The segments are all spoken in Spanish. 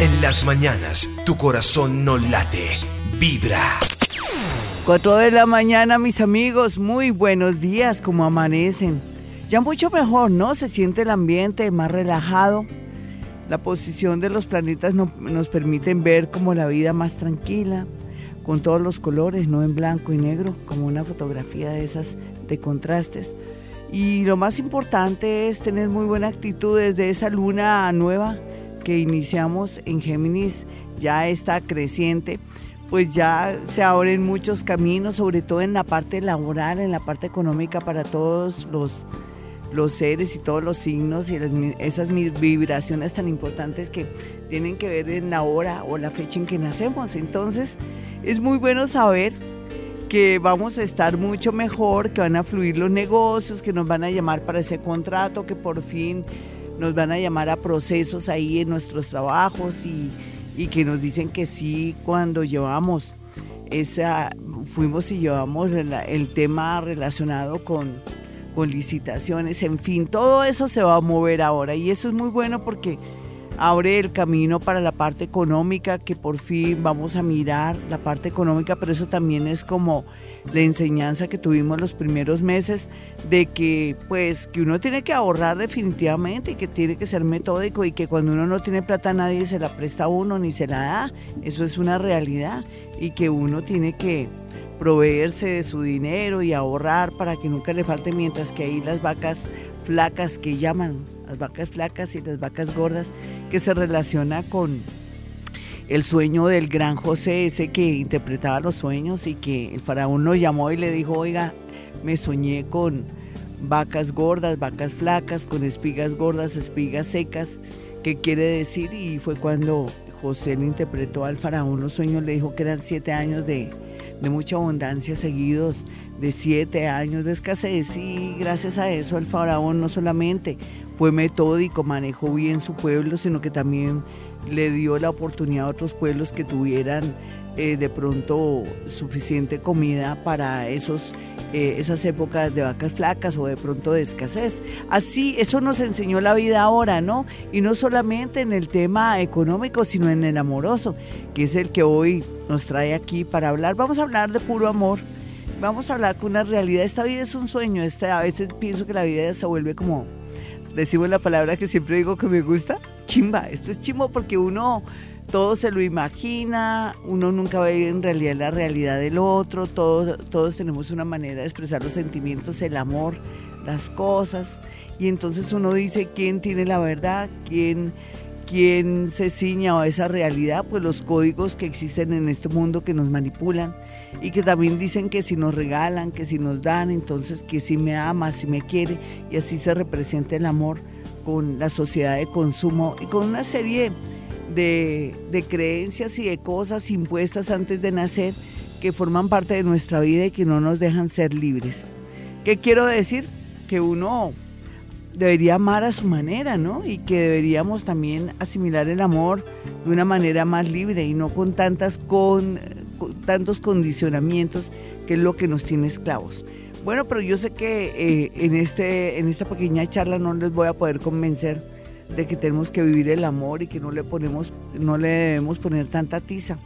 En las mañanas, tu corazón no late, vibra. 4 de la mañana, mis amigos, muy buenos días, como amanecen. Ya mucho mejor, ¿no? Se siente el ambiente más relajado. La posición de los planetas nos permiten ver como la vida más tranquila, con todos los colores, no en blanco y negro, como una fotografía de esas de contrastes. Y lo más importante es tener muy buena actitud desde esa luna nueva que iniciamos en Géminis, ya está creciente, pues ya se abren muchos caminos, sobre todo en la parte laboral, en la parte económica para todos los, los seres y todos los signos y esas vibraciones tan importantes que tienen que ver en la hora o la fecha en que nacemos. Entonces, es muy bueno saber que vamos a estar mucho mejor, que van a fluir los negocios, que nos van a llamar para ese contrato, que por fin nos van a llamar a procesos ahí en nuestros trabajos y, que nos dicen que sí cuando llevamos esa, fuimos y llevamos el, tema relacionado con, con licitaciones, en fin, todo eso se va a mover ahora. Y eso es muy bueno porque abre el camino para la parte económica, que por fin vamos a mirar la parte económica, pero eso también es como la enseñanza que tuvimos los primeros meses de que pues que uno tiene que ahorrar definitivamente y que tiene que ser metódico y que cuando uno no tiene plata nadie se la presta a uno ni se la da, eso es una realidad y que uno tiene que proveerse de su dinero y ahorrar para que nunca le falte mientras que ahí las vacas flacas que llaman, las vacas flacas y las vacas gordas que se relaciona con el sueño del gran José, ese que interpretaba los sueños y que el faraón nos llamó y le dijo, oiga, me soñé con vacas gordas, vacas flacas, con espigas gordas, espigas secas, ¿qué quiere decir? Y fue cuando José le interpretó al faraón los sueños, le dijo que eran siete años de, de mucha abundancia seguidos, de siete años de escasez y gracias a eso el faraón no solamente fue metódico, manejó bien su pueblo, sino que también le dio la oportunidad a otros pueblos que tuvieran eh, de pronto suficiente comida para esos, eh, esas épocas de vacas flacas o de pronto de escasez. Así, eso nos enseñó la vida ahora, ¿no? Y no solamente en el tema económico, sino en el amoroso, que es el que hoy nos trae aquí para hablar. Vamos a hablar de puro amor. Vamos a hablar con una realidad. Esta vida es un sueño. Esta, a veces pienso que la vida se vuelve como decimos la palabra que siempre digo que me gusta, chimba. Esto es chimbo porque uno todo se lo imagina, uno nunca ve en realidad la realidad del otro, todos, todos tenemos una manera de expresar los sentimientos, el amor, las cosas, y entonces uno dice quién tiene la verdad, quién, quién se ciña a esa realidad, pues los códigos que existen en este mundo que nos manipulan y que también dicen que si nos regalan, que si nos dan, entonces que si me ama, si me quiere, y así se representa el amor con la sociedad de consumo y con una serie de, de creencias y de cosas impuestas antes de nacer que forman parte de nuestra vida y que no nos dejan ser libres. ¿Qué quiero decir? Que uno debería amar a su manera, ¿no? Y que deberíamos también asimilar el amor de una manera más libre y no con tantas con tantos condicionamientos que es lo que nos tiene esclavos. Bueno, pero yo sé que eh, en, este, en esta pequeña charla no les voy a poder convencer de que tenemos que vivir el amor y que no le ponemos, no le debemos poner tanta tiza,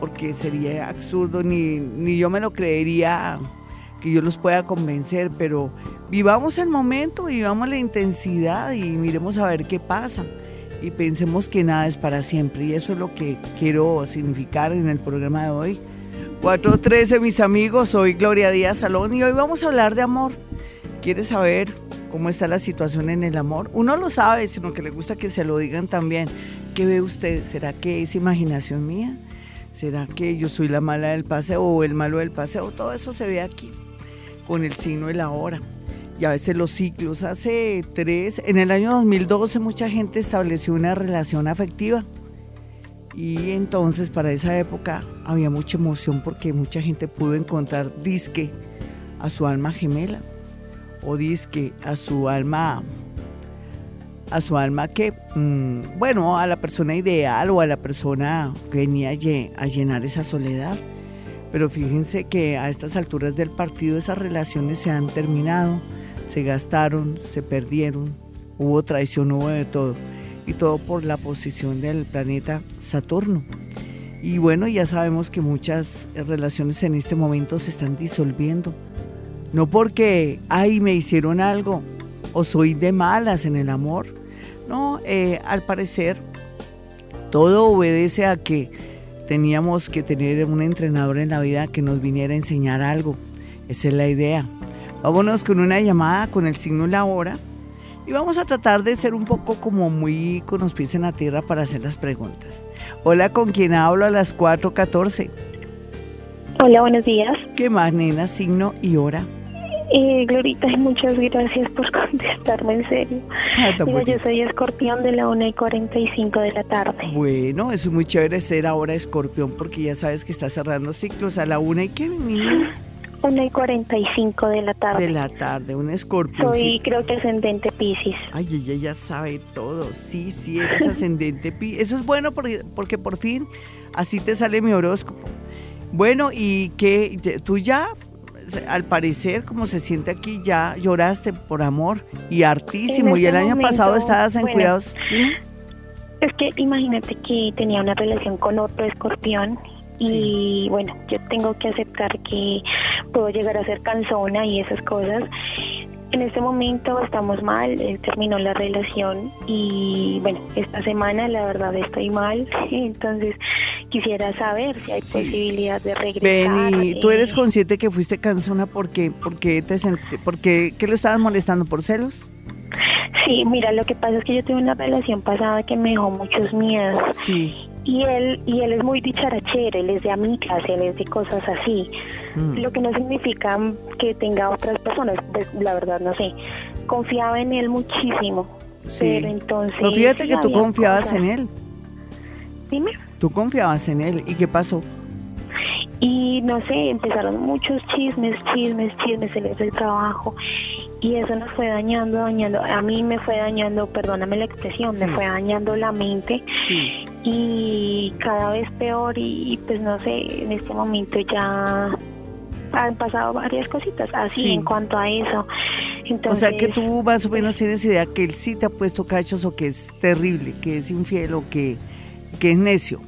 porque sería absurdo, ni, ni yo me lo creería que yo los pueda convencer, pero vivamos el momento, vivamos la intensidad y miremos a ver qué pasa y pensemos que nada es para siempre. Y eso es lo que quiero significar en el programa de hoy. 413, mis amigos, soy Gloria Díaz Salón y hoy vamos a hablar de amor. ¿Quieres saber cómo está la situación en el amor? Uno lo sabe, sino que le gusta que se lo digan también. ¿Qué ve usted? ¿Será que es imaginación mía? ¿Será que yo soy la mala del paseo o el malo del paseo? Todo eso se ve aquí, con el signo de la hora y a veces los ciclos. Hace tres, en el año 2012 mucha gente estableció una relación afectiva y entonces para esa época había mucha emoción porque mucha gente pudo encontrar disque a su alma gemela o disque a su alma a su alma que, mm, bueno, a la persona ideal o a la persona que venía a llenar esa soledad. Pero fíjense que a estas alturas del partido esas relaciones se han terminado se gastaron, se perdieron, hubo traición, hubo de todo. Y todo por la posición del planeta Saturno. Y bueno, ya sabemos que muchas relaciones en este momento se están disolviendo. No porque, ay, me hicieron algo o soy de malas en el amor. No, eh, al parecer todo obedece a que teníamos que tener un entrenador en la vida que nos viniera a enseñar algo. Esa es la idea. Vámonos con una llamada con el signo la hora y vamos a tratar de ser un poco como muy con los pies en la tierra para hacer las preguntas. Hola, ¿con quién hablo a las 4.14? Hola, buenos días. ¿Qué más, nena? Signo y hora. Eh, Glorita, muchas gracias por contestarme en serio. Ah, yo soy escorpión de la 1 y 45 de la tarde. Bueno, es muy chévere ser ahora escorpión porque ya sabes que está cerrando ciclos a la 1 y qué, mi 1 y 45 de la tarde. De la tarde, un escorpión. Soy, creo que ascendente Pisces. Ay, ella ya sabe todo. Sí, sí, eres ascendente Pisces. Eso es bueno porque, porque por fin así te sale mi horóscopo. Bueno, y que tú ya, al parecer, como se siente aquí, ya lloraste por amor y hartísimo. y el este año pasado estabas en cuidados. Es que imagínate que tenía una relación con otro escorpión y bueno, yo tengo que aceptar que puedo llegar a ser cansona y esas cosas. En este momento estamos mal, eh, terminó la relación y bueno, esta semana la verdad estoy mal, entonces quisiera saber si hay posibilidad de regresar. Benny, ¿tú eres consciente que fuiste cansona porque, porque te porque, ¿qué lo estabas molestando por celos? Sí, mira, lo que pasa es que yo tuve una relación pasada que me dejó muchos miedos. Sí y él y él es muy dicharachero, él es de amigas, él es de cosas así. Mm. Lo que no significa que tenga otras personas, pues la verdad no sé. Confiaba en él muchísimo. Pero entonces Pero fíjate que tú confiabas en él. Dime. Tú confiabas en él y qué pasó? Y no sé, empezaron muchos chismes, chismes, chismes, él es el trabajo y eso nos fue dañando, dañando, a mí me fue dañando, perdóname la expresión, me fue dañando la mente y cada vez peor y, pues no sé, en este momento ya han pasado varias cositas así en cuanto a eso. o sea que tú más o menos tienes idea que él sí te ha puesto cachos o que es terrible, que es infiel o que, que es necio.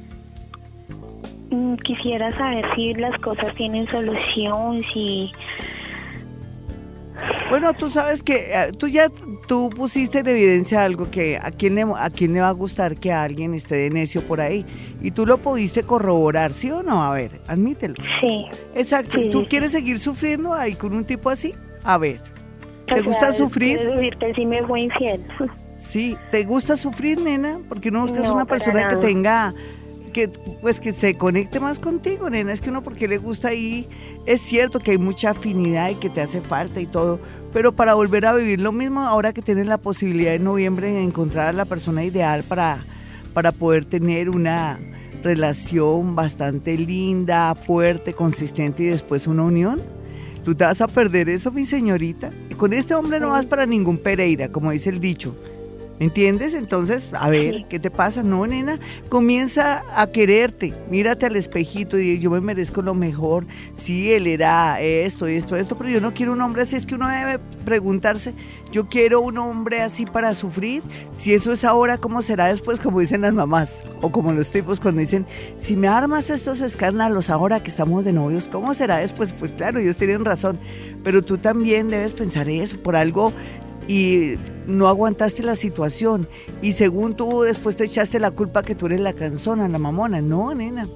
Mm, quisiera saber si las cosas tienen solución, si bueno, tú sabes que eh, tú ya tú pusiste en evidencia algo que a quién le a quién le va a gustar que alguien esté de necio por ahí y tú lo pudiste corroborar, ¿sí o no? A ver, admítelo. Sí. Exacto. ¿Tú quieres seguir sufriendo ahí con un tipo así? A ver. ¿Te gusta sufrir? que sí me fue infiel. Sí, ¿te gusta sufrir, nena? Porque no buscas una persona que tenga que pues que se conecte más contigo, nena. Es que uno porque le gusta ahí, es cierto que hay mucha afinidad y que te hace falta y todo, pero para volver a vivir lo mismo, ahora que tienes la posibilidad en noviembre de encontrar a la persona ideal para, para poder tener una relación bastante linda, fuerte, consistente y después una unión. Tú te vas a perder eso, mi señorita. Y con este hombre no vas para ningún Pereira, como dice el dicho. ¿Entiendes? Entonces, a ver, ¿qué te pasa? No, nena, comienza a quererte, mírate al espejito y yo me merezco lo mejor. Sí, él era esto, esto, esto, pero yo no quiero un hombre así. Es que uno debe preguntarse, yo quiero un hombre así para sufrir. Si eso es ahora, ¿cómo será después? Como dicen las mamás o como los tipos cuando dicen, si me armas estos escándalos ahora que estamos de novios, ¿cómo será después? Pues claro, ellos tienen razón, pero tú también debes pensar eso, por algo y no aguantaste la situación y según tú después te echaste la culpa que tú eres la canzona, la mamona. No, nena.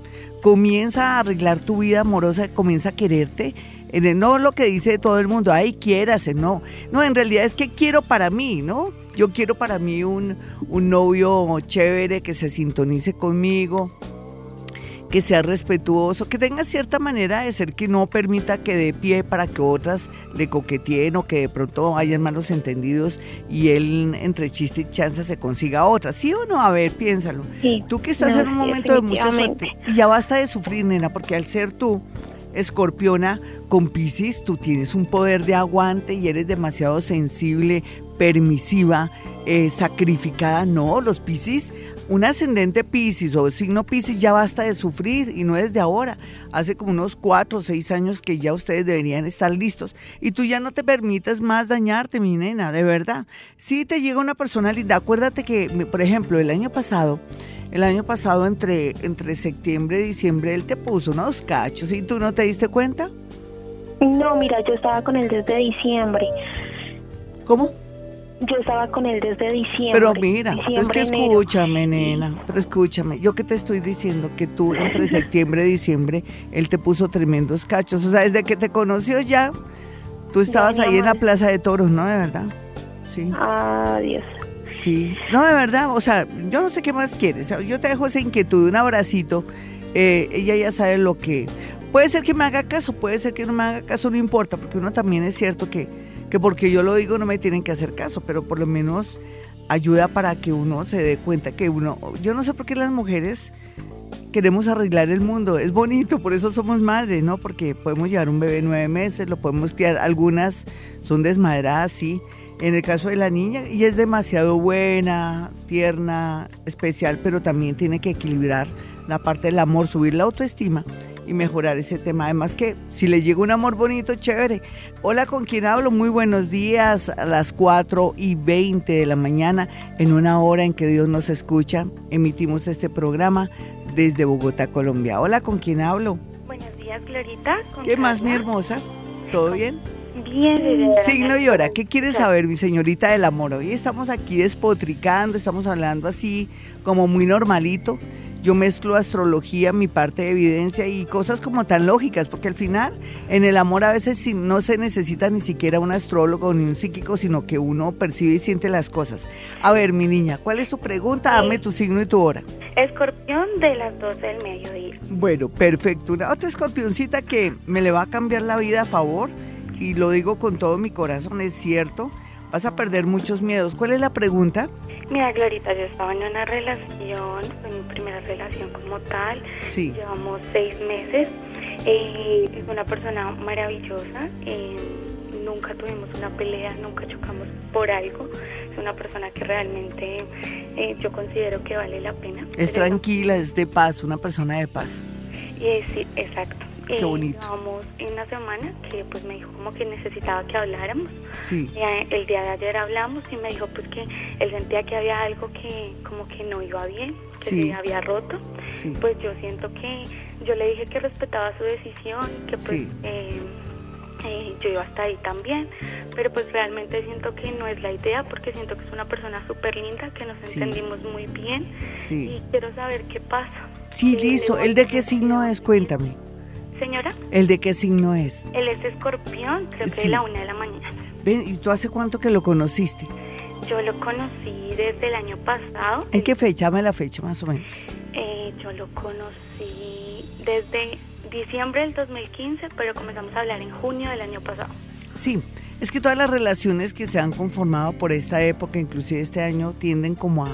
Comienza a arreglar tu vida amorosa, comienza a quererte. No lo que dice todo el mundo, ay, quiérase, no. No, en realidad es que quiero para mí, ¿no? Yo quiero para mí un, un novio chévere que se sintonice conmigo, que sea respetuoso, que tenga cierta manera de ser que no permita que dé pie para que otras le coqueteen o que de pronto hayan malos entendidos y él entre chiste y chanza se consiga otra. ¿Sí o no? A ver, piénsalo. tú que estás en un momento de mucha suerte y ya basta de sufrir, nena, porque al ser tú escorpiona con Pisces, tú tienes un poder de aguante y eres demasiado sensible, permisiva, eh, sacrificada. No, los Pisces un ascendente Pisces o signo Pisces ya basta de sufrir y no es de ahora. Hace como unos cuatro o seis años que ya ustedes deberían estar listos y tú ya no te permites más dañarte, mi nena, de verdad. Si te llega una persona linda, acuérdate que, por ejemplo, el año pasado, el año pasado entre, entre septiembre y diciembre él te puso unos cachos y tú no te diste cuenta. No, mira, yo estaba con él desde diciembre. ¿Cómo? Yo estaba con él desde diciembre. Pero mira, es que escúchame, nena, pero escúchame, yo que te estoy diciendo que tú entre septiembre y diciembre, él te puso tremendos cachos, o sea, desde que te conoció ya, tú estabas ahí en la plaza de toros, ¿no? De verdad. Sí. Adiós. Sí, no, de verdad, o sea, yo no sé qué más quieres, yo te dejo esa inquietud, un abracito, eh, ella ya sabe lo que... Puede ser que me haga caso, puede ser que no me haga caso, no importa, porque uno también es cierto que que porque yo lo digo no me tienen que hacer caso, pero por lo menos ayuda para que uno se dé cuenta que uno, yo no sé por qué las mujeres queremos arreglar el mundo, es bonito, por eso somos madres, ¿no? Porque podemos llevar un bebé nueve meses, lo podemos criar, algunas son desmadradas, sí. En el caso de la niña, ella es demasiado buena, tierna, especial, pero también tiene que equilibrar la parte del amor, subir la autoestima y mejorar ese tema. Además que si le llega un amor bonito, chévere. Hola, ¿con quién hablo? Muy buenos días a las 4 y 20 de la mañana, en una hora en que Dios nos escucha. Emitimos este programa desde Bogotá, Colombia. Hola, ¿con quién hablo? Buenos días, Glorita. ¿Qué más, mi hermosa? ¿Todo bien? Bien. Signo y hora, ¿qué quieres saber, mi señorita del amor? Hoy estamos aquí despotricando, estamos hablando así como muy normalito yo mezclo astrología, mi parte de evidencia y cosas como tan lógicas, porque al final en el amor a veces no se necesita ni siquiera un astrólogo ni un psíquico, sino que uno percibe y siente las cosas. A ver, mi niña, ¿cuál es tu pregunta? Dame tu signo y tu hora. Escorpión de las 12 del mediodía. Bueno, perfecto. Una otra escorpioncita que me le va a cambiar la vida a favor, y lo digo con todo mi corazón, es cierto vas a perder muchos miedos. ¿Cuál es la pregunta? Mira, Glorita, yo estaba en una relación, fue mi primera relación como tal. Sí. Llevamos seis meses. Eh, es una persona maravillosa. Eh, nunca tuvimos una pelea, nunca chocamos por algo. Es una persona que realmente eh, yo considero que vale la pena. Es tranquila, es de paz, una persona de paz. sí, exacto. Qué bonito. en una semana que pues me dijo como que necesitaba que habláramos. Sí. Eh, el día de ayer hablamos y me dijo pues que él sentía que había algo que como que no iba bien, que se había roto. Sí. Pues yo siento que yo le dije que respetaba su decisión, que pues eh, eh, yo iba hasta ahí también, pero pues realmente siento que no es la idea porque siento que es una persona súper linda, que nos entendimos muy bien y quiero saber qué pasa. Sí, listo. ¿El de qué signo es? Cuéntame. Señora. ¿El de qué signo es? Él es escorpión, creo que de la una de la mañana. Ven, ¿y tú hace cuánto que lo conociste? Yo lo conocí desde el año pasado. ¿En qué fecha? Dame la fecha más o menos. Eh, yo lo conocí desde diciembre del 2015, pero comenzamos a hablar en junio del año pasado. Sí, es que todas las relaciones que se han conformado por esta época, inclusive este año, tienden como a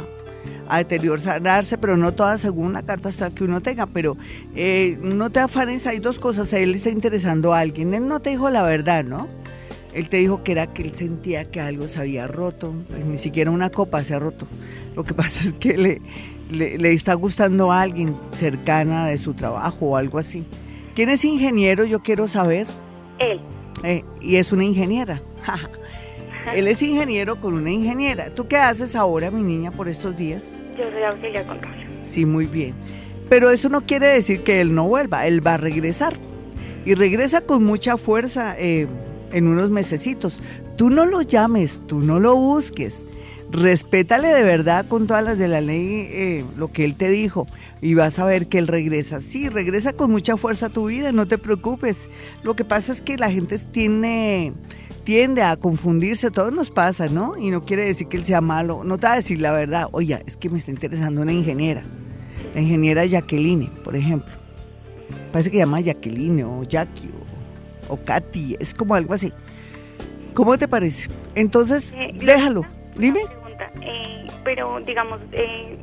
a deteriorarse, pero no todas según la carta astral que uno tenga. Pero eh, no te afanes, hay dos cosas. A él le está interesando a alguien. Él no te dijo la verdad, ¿no? Él te dijo que era que él sentía que algo se había roto, pues ni siquiera una copa se ha roto. Lo que pasa es que le, le, está gustando a alguien cercana de su trabajo o algo así. ¿Quién es ingeniero? Yo quiero saber. Él. Eh, y es una ingeniera. Él es ingeniero con una ingeniera. ¿Tú qué haces ahora, mi niña, por estos días? Yo soy auxiliar contable. Sí, muy bien. Pero eso no quiere decir que él no vuelva, él va a regresar. Y regresa con mucha fuerza eh, en unos mesecitos. Tú no lo llames, tú no lo busques. Respétale de verdad con todas las de la ley eh, lo que él te dijo y vas a ver que él regresa. Sí, regresa con mucha fuerza a tu vida, no te preocupes. Lo que pasa es que la gente tiene tiende a confundirse, todo nos pasa, ¿no? Y no quiere decir que él sea malo, no te va a decir la verdad, oye, es que me está interesando una ingeniera, la ingeniera Jacqueline, por ejemplo. Parece que se llama Jacqueline o Jackie o, Katy, es como algo así. ¿Cómo te parece? Entonces, eh, déjalo, dime. Eh, pero digamos, eh,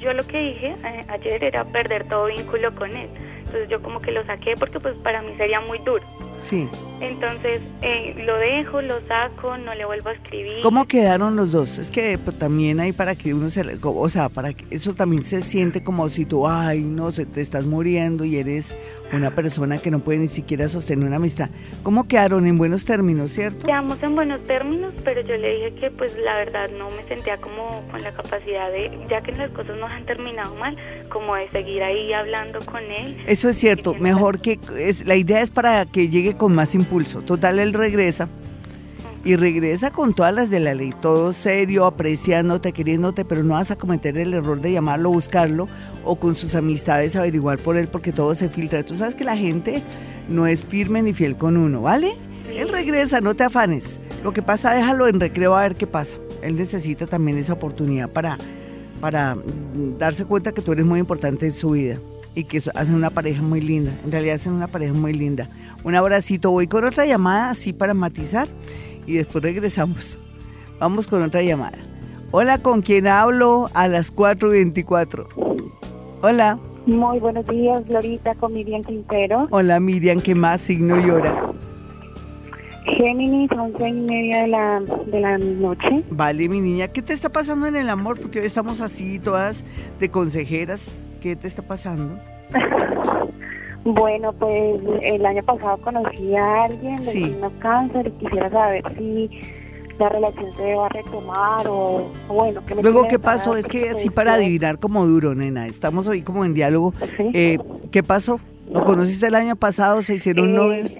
yo lo que dije ayer era perder todo vínculo con él. Entonces yo como que lo saqué porque pues para mí sería muy duro. Sí. Entonces eh, lo dejo, lo saco, no le vuelvo a escribir. ¿Cómo quedaron los dos? Es que pues, también hay para que uno se, o sea, para que eso también se siente como si tú, ay, no, se te estás muriendo y eres una persona que no puede ni siquiera sostener una amistad. ¿Cómo quedaron en buenos términos, cierto? Quedamos en buenos términos, pero yo le dije que pues la verdad no me sentía como con la capacidad de, ya que las cosas no han terminado mal, como de seguir ahí hablando con él. Eso es cierto, mejor que es, la idea es para que llegue con más impulso. Total, él regresa y regresa con todas las de la ley, todo serio, apreciándote, queriéndote, pero no vas a cometer el error de llamarlo, buscarlo o con sus amistades averiguar por él porque todo se filtra. Tú sabes que la gente no es firme ni fiel con uno, ¿vale? Él regresa, no te afanes. Lo que pasa, déjalo en recreo a ver qué pasa. Él necesita también esa oportunidad para, para darse cuenta que tú eres muy importante en su vida y que hacen una pareja muy linda. En realidad hacen una pareja muy linda. Un abracito. Voy con otra llamada así para matizar y después regresamos. Vamos con otra llamada. Hola, ¿con quién hablo? A las 4.24. Hola. Muy buenos días, Glorita, con Miriam Quintero. Hola, Miriam, ¿qué más signo llora? Géminis, once y media de la, de la noche. Vale, mi niña, ¿qué te está pasando en el amor? Porque hoy estamos así, todas de consejeras. ¿Qué te está pasando? Bueno, pues el año pasado conocí a alguien de sí. cáncer y quisiera saber si la relación se va a retomar o, bueno. ¿qué Luego, ¿qué pasó? Es que así para adivinar como duro, nena. Estamos hoy como en diálogo. Eh, ¿Qué pasó? ¿Lo conociste el año pasado? ¿Se hicieron eh, novios?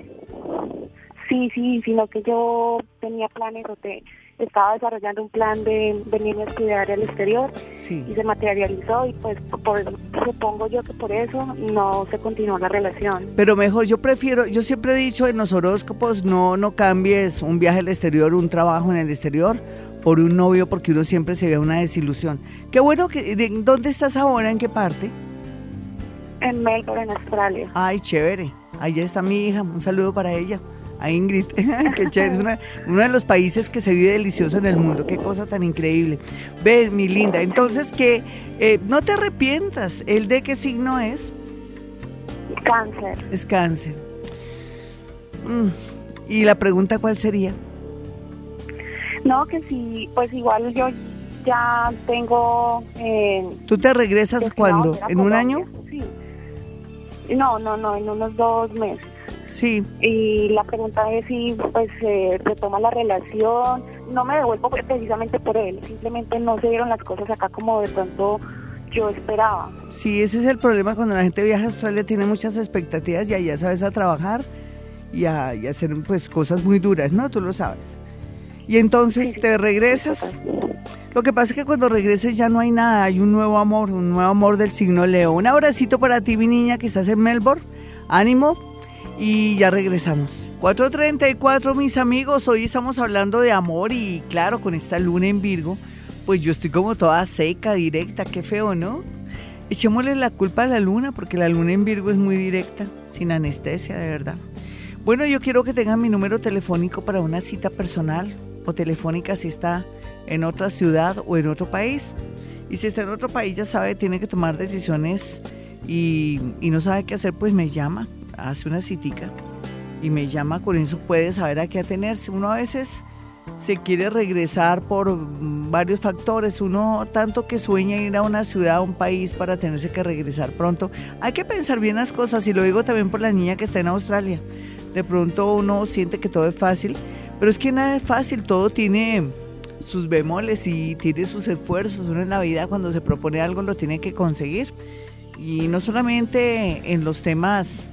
Sí, sí, sino que yo tenía planes de estaba desarrollando un plan de venirme a estudiar al exterior y se materializó y pues supongo yo que por eso no se continuó la relación. Pero mejor, yo prefiero, yo siempre he dicho en los horóscopos, no, no cambies un viaje al exterior, un trabajo en el exterior por un novio porque uno siempre se ve una desilusión. Qué bueno que, ¿dónde estás ahora? ¿En qué parte? En Melbourne, en Australia. Ay, chévere. Allá está mi hija, un saludo para ella a Ingrid, que chévere, es uno de los países que se vive delicioso en el mundo, qué cosa tan increíble. Ven, mi linda, entonces que eh, no te arrepientas, ¿el de qué signo es? Cáncer. Es cáncer. Mm, ¿Y la pregunta cuál sería? No, que sí, pues igual yo ya tengo... Eh, ¿Tú te regresas cuándo? ¿En un año? Sí. No, no, no, en unos dos meses. Sí. Y la pregunta es si pues se retoma la relación. No me devuelvo precisamente por él, simplemente no se dieron las cosas acá como de pronto yo esperaba. Sí, ese es el problema cuando la gente viaja a Australia, tiene muchas expectativas y allá sabes a trabajar y a, hacer pues cosas muy duras, ¿no? Tú lo sabes. Y entonces te regresas. Lo que pasa es que cuando regreses ya no hay nada, hay un nuevo amor, un nuevo amor del signo Leo. Un abracito para ti, mi niña, que estás en Melbourne. Ánimo, y ya regresamos. 4.34 mis amigos, hoy estamos hablando de amor y claro, con esta luna en Virgo, pues yo estoy como toda seca, directa, qué feo, ¿no? Echémosle la culpa a la luna porque la luna en Virgo es muy directa, sin anestesia, de verdad. Bueno, yo quiero que tengan mi número telefónico para una cita personal o telefónica si está en otra ciudad o en otro país. Y si está en otro país, ya sabe, tiene que tomar decisiones y, y no sabe qué hacer, pues me llama hace una citica y me llama, eso puede saber a qué atenerse. Uno a veces se quiere regresar por varios factores. Uno tanto que sueña ir a una ciudad, a un país para tenerse que regresar pronto. Hay que pensar bien las cosas y lo digo también por la niña que está en Australia. De pronto uno siente que todo es fácil, pero es que nada es fácil, todo tiene sus bemoles y tiene sus esfuerzos. Uno en la vida cuando se propone algo lo tiene que conseguir. Y no solamente en los temas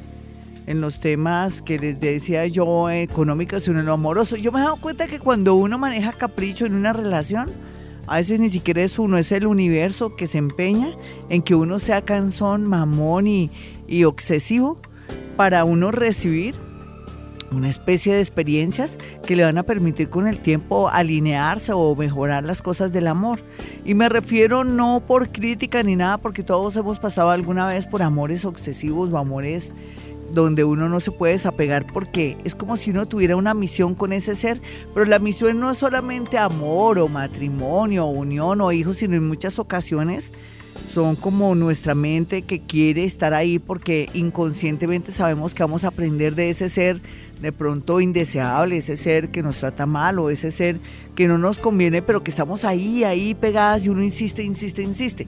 en los temas que les decía yo, económicos, en lo amoroso. Yo me he dado cuenta que cuando uno maneja capricho en una relación, a veces ni siquiera es uno, es el universo que se empeña en que uno sea cansón, mamón y, y obsesivo para uno recibir una especie de experiencias que le van a permitir con el tiempo alinearse o mejorar las cosas del amor. Y me refiero no por crítica ni nada, porque todos hemos pasado alguna vez por amores obsesivos o amores donde uno no se puede desapegar porque es como si uno tuviera una misión con ese ser, pero la misión no es solamente amor o matrimonio o unión o hijos, sino en muchas ocasiones son como nuestra mente que quiere estar ahí porque inconscientemente sabemos que vamos a aprender de ese ser de pronto indeseable, ese ser que nos trata mal o ese ser que no nos conviene, pero que estamos ahí, ahí pegadas y uno insiste, insiste, insiste.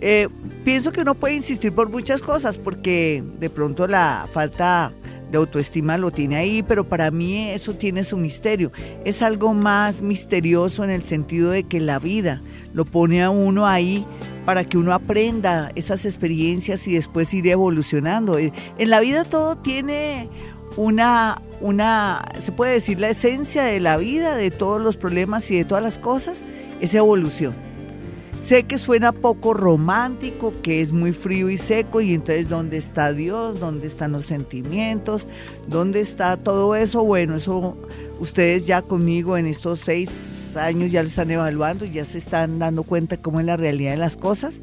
Eh, pienso que uno puede insistir por muchas cosas porque de pronto la falta de autoestima lo tiene ahí, pero para mí eso tiene su misterio. Es algo más misterioso en el sentido de que la vida lo pone a uno ahí para que uno aprenda esas experiencias y después ir evolucionando. Eh, en la vida todo tiene una, una, se puede decir, la esencia de la vida, de todos los problemas y de todas las cosas, es evolución. Sé que suena poco romántico, que es muy frío y seco, y entonces ¿dónde está Dios? ¿Dónde están los sentimientos? ¿Dónde está todo eso? Bueno, eso ustedes ya conmigo en estos seis años ya lo están evaluando, ya se están dando cuenta cómo es la realidad de las cosas.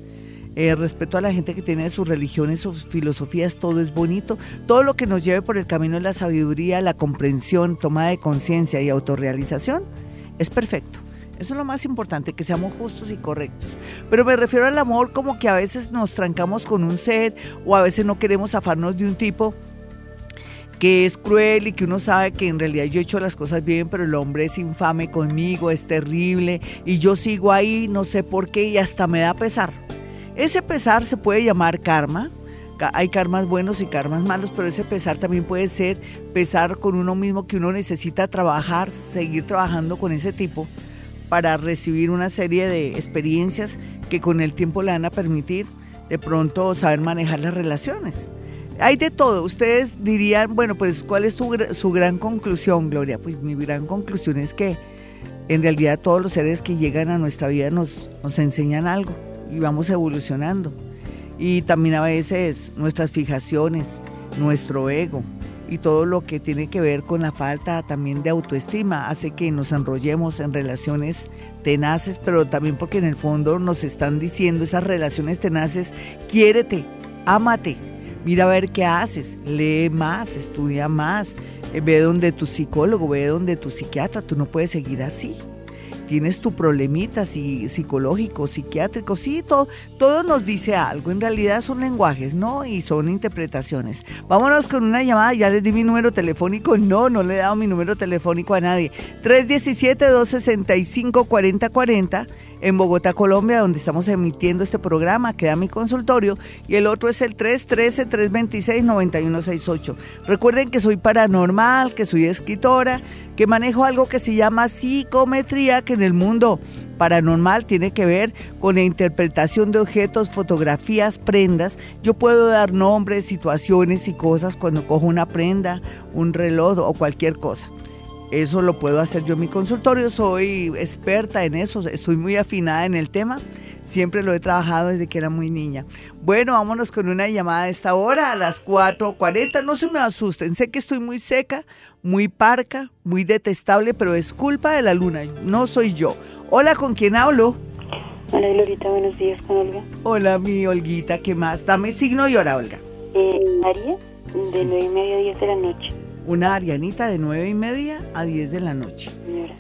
Eh, respeto a la gente que tiene sus religiones, sus filosofías, todo es bonito. Todo lo que nos lleve por el camino de la sabiduría, la comprensión, toma de conciencia y autorrealización es perfecto. Eso es lo más importante, que seamos justos y correctos. Pero me refiero al amor como que a veces nos trancamos con un ser o a veces no queremos zafarnos de un tipo que es cruel y que uno sabe que en realidad yo he hecho las cosas bien, pero el hombre es infame conmigo, es terrible y yo sigo ahí, no sé por qué y hasta me da pesar. Ese pesar se puede llamar karma. Hay karmas buenos y karmas malos, pero ese pesar también puede ser pesar con uno mismo que uno necesita trabajar, seguir trabajando con ese tipo para recibir una serie de experiencias que con el tiempo le van a permitir de pronto saber manejar las relaciones. Hay de todo. Ustedes dirían, bueno, pues ¿cuál es su gran conclusión, Gloria? Pues mi gran conclusión es que en realidad todos los seres que llegan a nuestra vida nos, nos enseñan algo y vamos evolucionando. Y también a veces nuestras fijaciones, nuestro ego y todo lo que tiene que ver con la falta también de autoestima hace que nos enrollemos en relaciones tenaces, pero también porque en el fondo nos están diciendo esas relaciones tenaces, quiérete, ámate, mira a ver qué haces, lee más, estudia más, eh, ve donde tu psicólogo, ve donde tu psiquiatra, tú no puedes seguir así tienes tu problemita si, psicológico, psiquiátrico, sí, todo, todo nos dice algo. En realidad son lenguajes, ¿no? Y son interpretaciones. Vámonos con una llamada, ya les di mi número telefónico. No, no le he dado mi número telefónico a nadie. 317-265-4040 en Bogotá, Colombia, donde estamos emitiendo este programa, queda mi consultorio, y el otro es el 313-326-9168. Recuerden que soy paranormal, que soy escritora, que manejo algo que se llama psicometría, que en el mundo paranormal tiene que ver con la interpretación de objetos, fotografías, prendas. Yo puedo dar nombres, situaciones y cosas cuando cojo una prenda, un reloj o cualquier cosa. Eso lo puedo hacer yo en mi consultorio, soy experta en eso, estoy muy afinada en el tema, siempre lo he trabajado desde que era muy niña. Bueno, vámonos con una llamada a esta hora, a las 4.40, no se me asusten, sé que estoy muy seca, muy parca, muy detestable, pero es culpa de la luna, no soy yo. Hola, ¿con quién hablo? Hola, Glorita, buenos días, con Olga. Hola, mi Olguita, ¿qué más? Dame signo y hora, Olga. Eh, María, de nueve y media a 10 de la noche una arianita de nueve y media a 10 de la noche. Señora.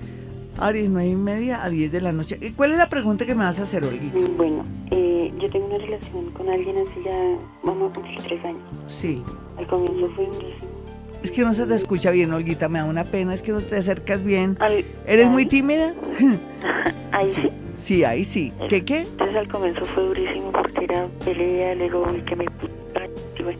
Ari, nueve y media a 10 de la noche. ¿Y cuál es la pregunta que me vas a hacer, Olguita? Bueno, eh, yo tengo una relación con alguien hace ya, vamos a cumplir tres años. Sí. Al comienzo fue durísimo. Es que no se te escucha bien, Olguita, me da una pena, es que no te acercas bien. ¿Eres muy tímida? ahí sí. sí. ahí sí. ¿Qué qué? Entonces al comienzo fue durísimo porque era pelea, luego y que me... Y bueno,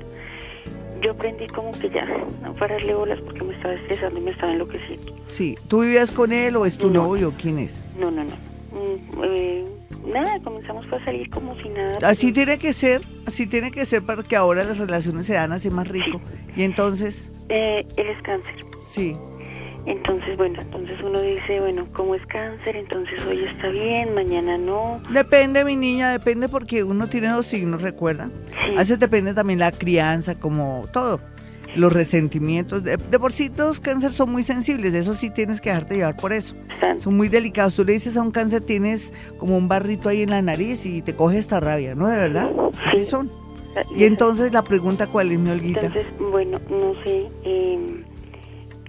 yo aprendí como que ya, no pararle bolas porque me estaba estresando y me estaba enloqueciendo. Sí, ¿tú vivías con él o es tu novio? ¿Quién es? No, no, no. Mm, eh, nada, comenzamos a salir como si nada. Así tiene que ser, así tiene que ser para que ahora las relaciones se dan así más rico. ¿Y entonces? Eh, él es cáncer. Sí. Entonces, bueno, entonces uno dice, bueno, como es cáncer, entonces hoy está bien, mañana no. Depende, mi niña, depende porque uno tiene dos signos, recuerda. Sí. A veces depende también la crianza, como todo. Los resentimientos. De, por sí, los cánceres son muy sensibles, eso sí tienes que dejarte llevar por eso. Son muy delicados. Tú le dices a un cáncer, tienes como un barrito ahí en la nariz y te coge esta rabia, ¿no? De verdad. Así son. Y entonces la pregunta, ¿cuál es, mi Olguita? Entonces, bueno, no sé. Eh,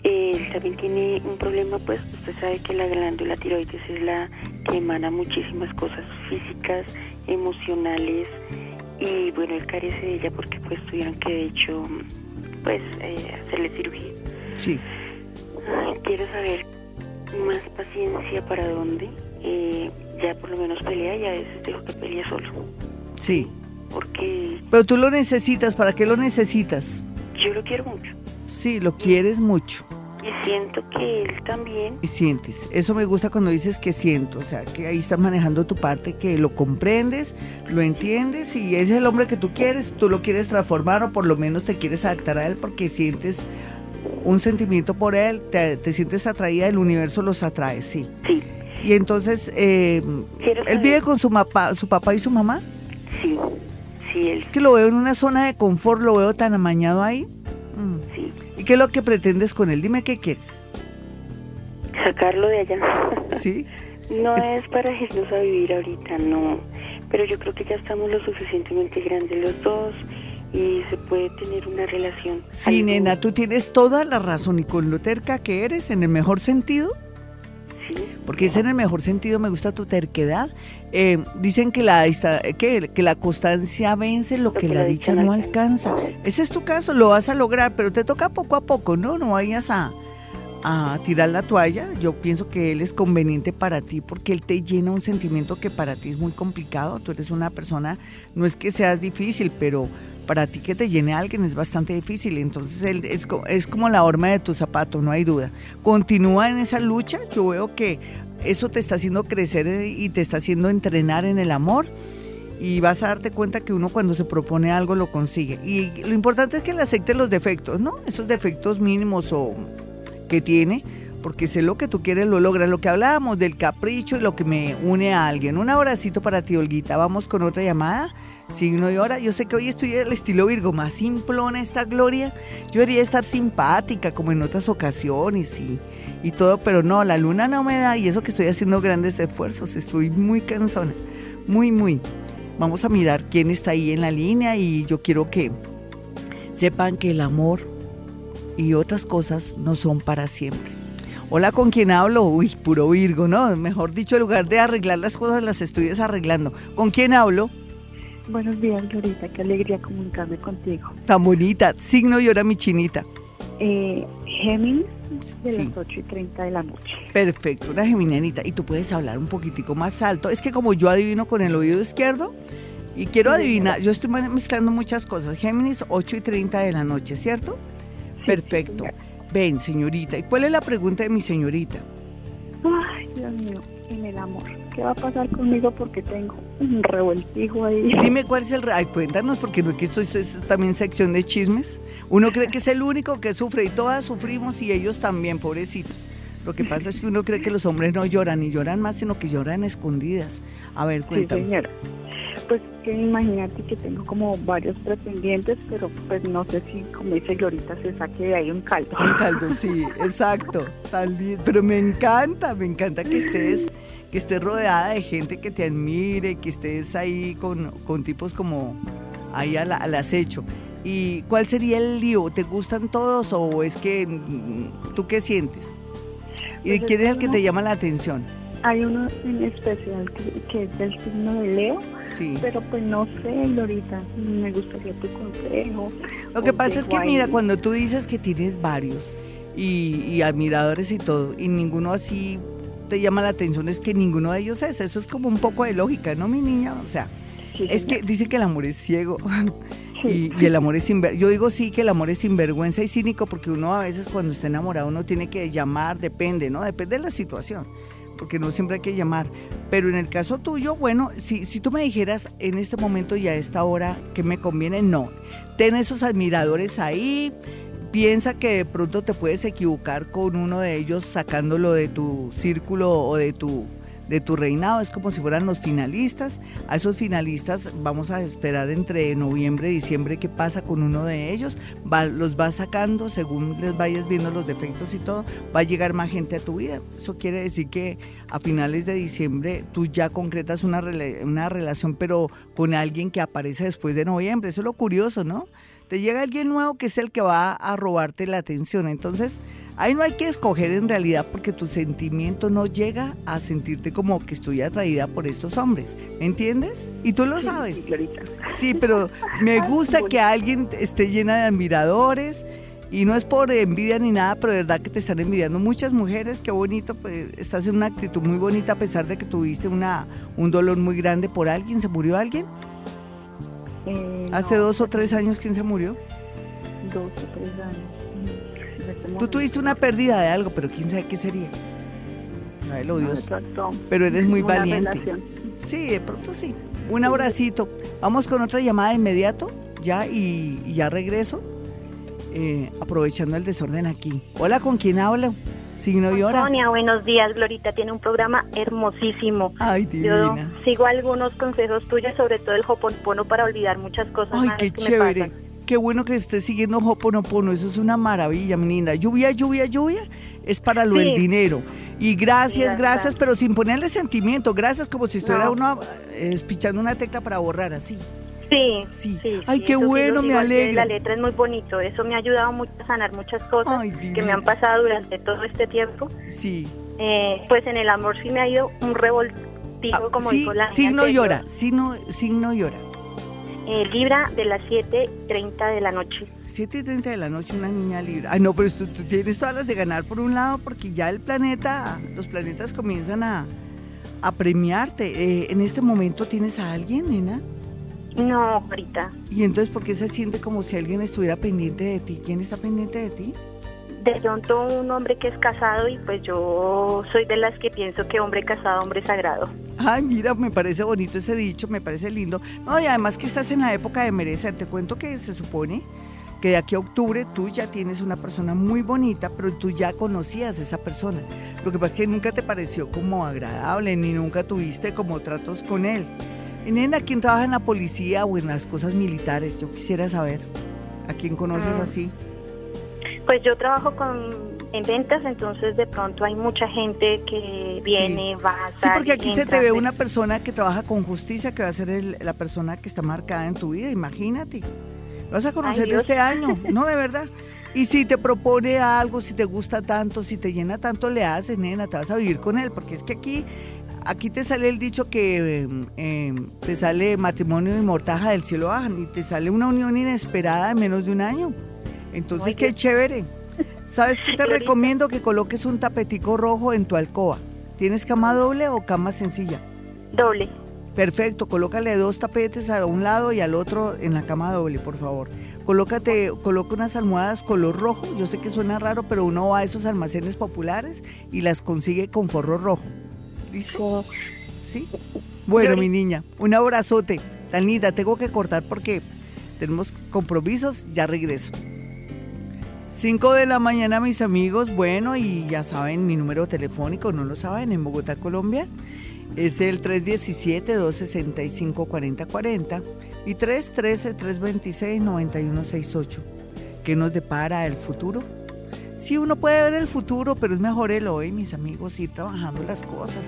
él también tiene un problema, pues usted sabe que la glándula tiroides es la que emana muchísimas cosas físicas, emocionales y bueno, él carece de ella porque pues tuvieron que de hecho pues eh, hacerle cirugía. Sí. quiero saber más paciencia para dónde. Eh, ya por lo menos pelea y a veces dejo que pelee solo. Sí. Porque... Pero tú lo necesitas, ¿para qué lo necesitas? Yo lo quiero mucho. Sí, lo quieres mucho. Y siento que él también. Y sientes. Eso me gusta cuando dices que siento. O sea, que ahí estás manejando tu parte, que lo comprendes, lo entiendes y es el hombre que tú quieres, tú lo quieres transformar o por lo menos te quieres adaptar a él porque sientes un sentimiento por él, te, sientes atraída, el universo los atrae, sí. Sí. Y entonces, eh, ¿él vive con su, papá, su papá y su mamá? Sí, sí. Él... Es que lo veo en una zona de confort, lo veo tan amañado ahí. Mm. Sí. ¿Y qué es lo que pretendes con él? Dime qué quieres. Sacarlo de allá. ¿Sí? no es para irnos a vivir ahorita, no. Pero yo creo que ya estamos lo suficientemente grandes los dos y se puede tener una relación. Sí, nena, tú tienes toda la razón y con lo terca que eres, en el mejor sentido. Sí. Porque es en el mejor sentido, me gusta tu terquedad. Eh, dicen que la, que, que, la constancia vence lo, que, la dicha no alcanza. Ese es tu caso, lo vas a lograr, pero te toca poco a poco, ¿no? No vayas a, a tirar la toalla. Yo pienso que él es conveniente para ti porque él te llena un sentimiento que para ti es muy complicado. Tú eres una persona, no es que seas difícil, pero para ti que te llene alguien es bastante difícil. Entonces es, es como la horma de tu zapato, no hay duda. Continúa en esa lucha. Yo veo que eso te está haciendo crecer y te está haciendo entrenar en el amor. Y vas a darte cuenta que uno cuando se propone algo lo consigue. Y lo importante es que le acepte los defectos, ¿no? Esos defectos mínimos o que tiene, porque sé lo que tú quieres, lo logras. Lo que hablábamos del capricho y lo que me une a alguien. Un abracito para ti, Olguita. Vamos con otra llamada signo de hora. Yo sé que hoy estoy el estilo Virgo, más simplona esta Gloria. Yo debería estar simpática como en otras ocasiones y, y todo, pero no, la luna no me da y eso que estoy haciendo grandes esfuerzos. Estoy muy cansona, muy, muy. Vamos a mirar quién está ahí en la línea y yo quiero que sepan que el amor y otras cosas no son para siempre. Hola, ¿con quién hablo? Uy, puro Virgo, ¿no? Mejor dicho, en lugar de arreglar las cosas, las estoy desarreglando. ¿Con quién hablo? Buenos días, Glorita. Qué alegría comunicarme contigo. Tan bonita. Signo y hora mi chinita. Eh, Géminis de las 8 y 30 de la noche. Perfecto, una geminianita. Y tú puedes hablar un poquitico más alto. Es que como yo adivino con el oído izquierdo y quiero adivinar, yo estoy mezclando muchas cosas. Géminis, 8 y 30 de la noche, ¿cierto? Perfecto. Ven, señorita. ¿Y cuál es la pregunta de mi señorita? Ay, Dios mío, en el amor. ¿Qué va a pasar conmigo? Porque tengo un revoltijo ahí. Dime cuál es el... Ay, cuéntanos, porque no es que esto es también sección de chismes. Uno cree que es el único que sufre y todas sufrimos y ellos también, pobrecitos. Lo que pasa es que uno cree que los hombres no lloran y lloran más, sino que lloran escondidas. A ver, cuéntame. Sí, señora. Pues que imagínate que tengo como varios pretendientes, pero pues no sé si, como dice Glorita, se saque de ahí un caldo. Un caldo, sí, exacto. Pero me encanta, me encanta que estés que estés rodeada de gente que te admire, que estés ahí con, tipos como ahí al, acecho. ¿Y cuál sería el lío? ¿Te gustan todos o es que mm, tú qué sientes? ¿Y pues quién es el que te llama la atención? Hay uno en especial que, es del signo de Leo, sí. pero pues no sé, Lorita, me gustaría tu consejo. Lo que pasa es que mira, cuando tú dices que tienes varios y, y admiradores y todo, y ninguno así te llama la atención es que ninguno de ellos es. Eso es como un poco de lógica, ¿no, mi niña? O sea, es que dice que el amor es ciego. Y, el amor es sinvergüenza. Yo digo sí que el amor es sinvergüenza y cínico porque uno a veces cuando está enamorado uno tiene que llamar, depende, ¿no? Depende de la situación, porque no siempre hay que llamar. Pero en el caso tuyo, bueno, si, si tú me dijeras en este momento y a esta hora que me conviene, no. Ten esos admiradores ahí, piensa que de pronto te puedes equivocar con uno de ellos sacándolo de tu círculo o de tu de tu reinado, es como si fueran los finalistas. A esos finalistas vamos a esperar entre noviembre y diciembre qué pasa con uno de ellos. los vas sacando según les vayas viendo los defectos y todo, va a llegar más gente a tu vida. Eso quiere decir que a finales de diciembre tú ya concretas una, una relación, pero con alguien que aparece después de noviembre. Eso es lo curioso, ¿no? Te llega alguien nuevo que es el que va a robarte la atención. Entonces, ahí no hay que escoger en realidad porque tu sentimiento no llega a sentirte como que estoy atraída por estos hombres. ¿Me entiendes? Y tú lo sabes. Sí, pero me gusta que alguien esté llena de admiradores. Y no es por envidia ni nada, pero de verdad que te están envidiando muchas mujeres. Qué bonito, pues estás en una actitud muy bonita a pesar de que tuviste una, un dolor muy grande por alguien. ¿Se murió alguien? Eh, ¿Hace dos o tres años quién se murió? Dos o tres años. Tú tuviste una pérdida de algo, pero quién sabe qué sería. Ay, lo Dios. Pero eres muy valiente. Sí, de pronto sí. Un abracito. Vamos con otra llamada de inmediato, ya, y, ya regreso, eh, aprovechando el desorden aquí. Hola, ¿con quién hablo? Signo y hora. Sonia, buenos días, Glorita. Tiene un programa hermosísimo. Ay, divina. Yo sigo algunos consejos tuyos, sobre todo el Hoponopono para olvidar muchas cosas. Ay, qué chévere. Qué bueno que estés siguiendo Hoponopono. Eso es una maravilla, mi linda. Lluvia, lluvia, lluvia es para lo del dinero. Y gracias, gracias, pero sin ponerle sentimiento. Gracias como si estuviera uno eh, espichando una tecla para borrar así. Sí, sí. Ay, qué bueno, me alegra. La letra es muy bonito, eso me ha ayudado mucho a sanar muchas cosas que me han pasado durante todo este tiempo. Sí. Eh, pues en el amor sí me ha ido un revoltivo, ah, como sí, dijo la Signo y hora, signo, signo y hora. Eh, libra de las 7.30 de la noche. 7.30 de la noche una niña libra. Ay, no, pero tú, tienes todas las de ganar por un lado porque ya el planeta, los planetas comienzan a, a premiarte. Eh, ¿En este momento tienes a alguien, nena? No, ahorita. ¿Y entonces por qué se siente como si alguien estuviera pendiente de ti? ¿Quién está pendiente de ti? De pronto un hombre que es casado y pues yo soy de las que pienso que hombre casado, hombre sagrado. Ay, mira, me parece bonito ese dicho, me parece lindo. No, y además que estás en la época de merecer. Te cuento que se supone que de aquí a octubre tú ya tienes una persona muy bonita, pero tú ya conocías a esa persona. Lo que pasa es que nunca te pareció como agradable, ni nunca tuviste como tratos con él. Nena, ¿quién trabaja en la policía o en las cosas militares? Yo quisiera saber. ¿A quién conoces ah. así? Pues yo trabajo con en ventas, entonces de pronto hay mucha gente que viene, va a Sí, porque aquí se te ve una persona que trabaja con justicia, que va a ser la persona que está marcada en tu vida, imagínate. vas a conocer este año, no, de verdad. Y si te propone algo, si te gusta tanto, si te llena tanto, le haces, nena, te vas a vivir con él, porque es que aquí aquí te sale el dicho que em, em, te sale matrimonio y mortaja del cielo bajan y te sale una unión inesperada en menos de un año. Entonces, qué chévere. ¿Sabes qué te recomiendo? Que coloques un tapetico rojo en tu alcoba. ¿Tienes cama doble o cama sencilla? Doble. Perfecto, colócale dos tapetes a un lado y al otro en la cama doble, por favor. Colócate, coloca unas almohadas color rojo. Yo sé que suena raro, pero uno va a esos almacenes populares y las consigue con forro rojo. ¿Listo? ¿Sí? Bueno, mi niña, un abrazote. Tan linda, tengo que cortar porque tenemos compromisos, ya regreso. 5 de la mañana, mis amigos. Bueno, y ya saben mi número telefónico, no lo saben, en Bogotá, Colombia. Es el 317-265-4040 y 313-326-9168. ¿Qué nos depara el futuro? Sí, uno puede ver el futuro, pero es mejor el hoy, mis amigos, ir trabajando las cosas,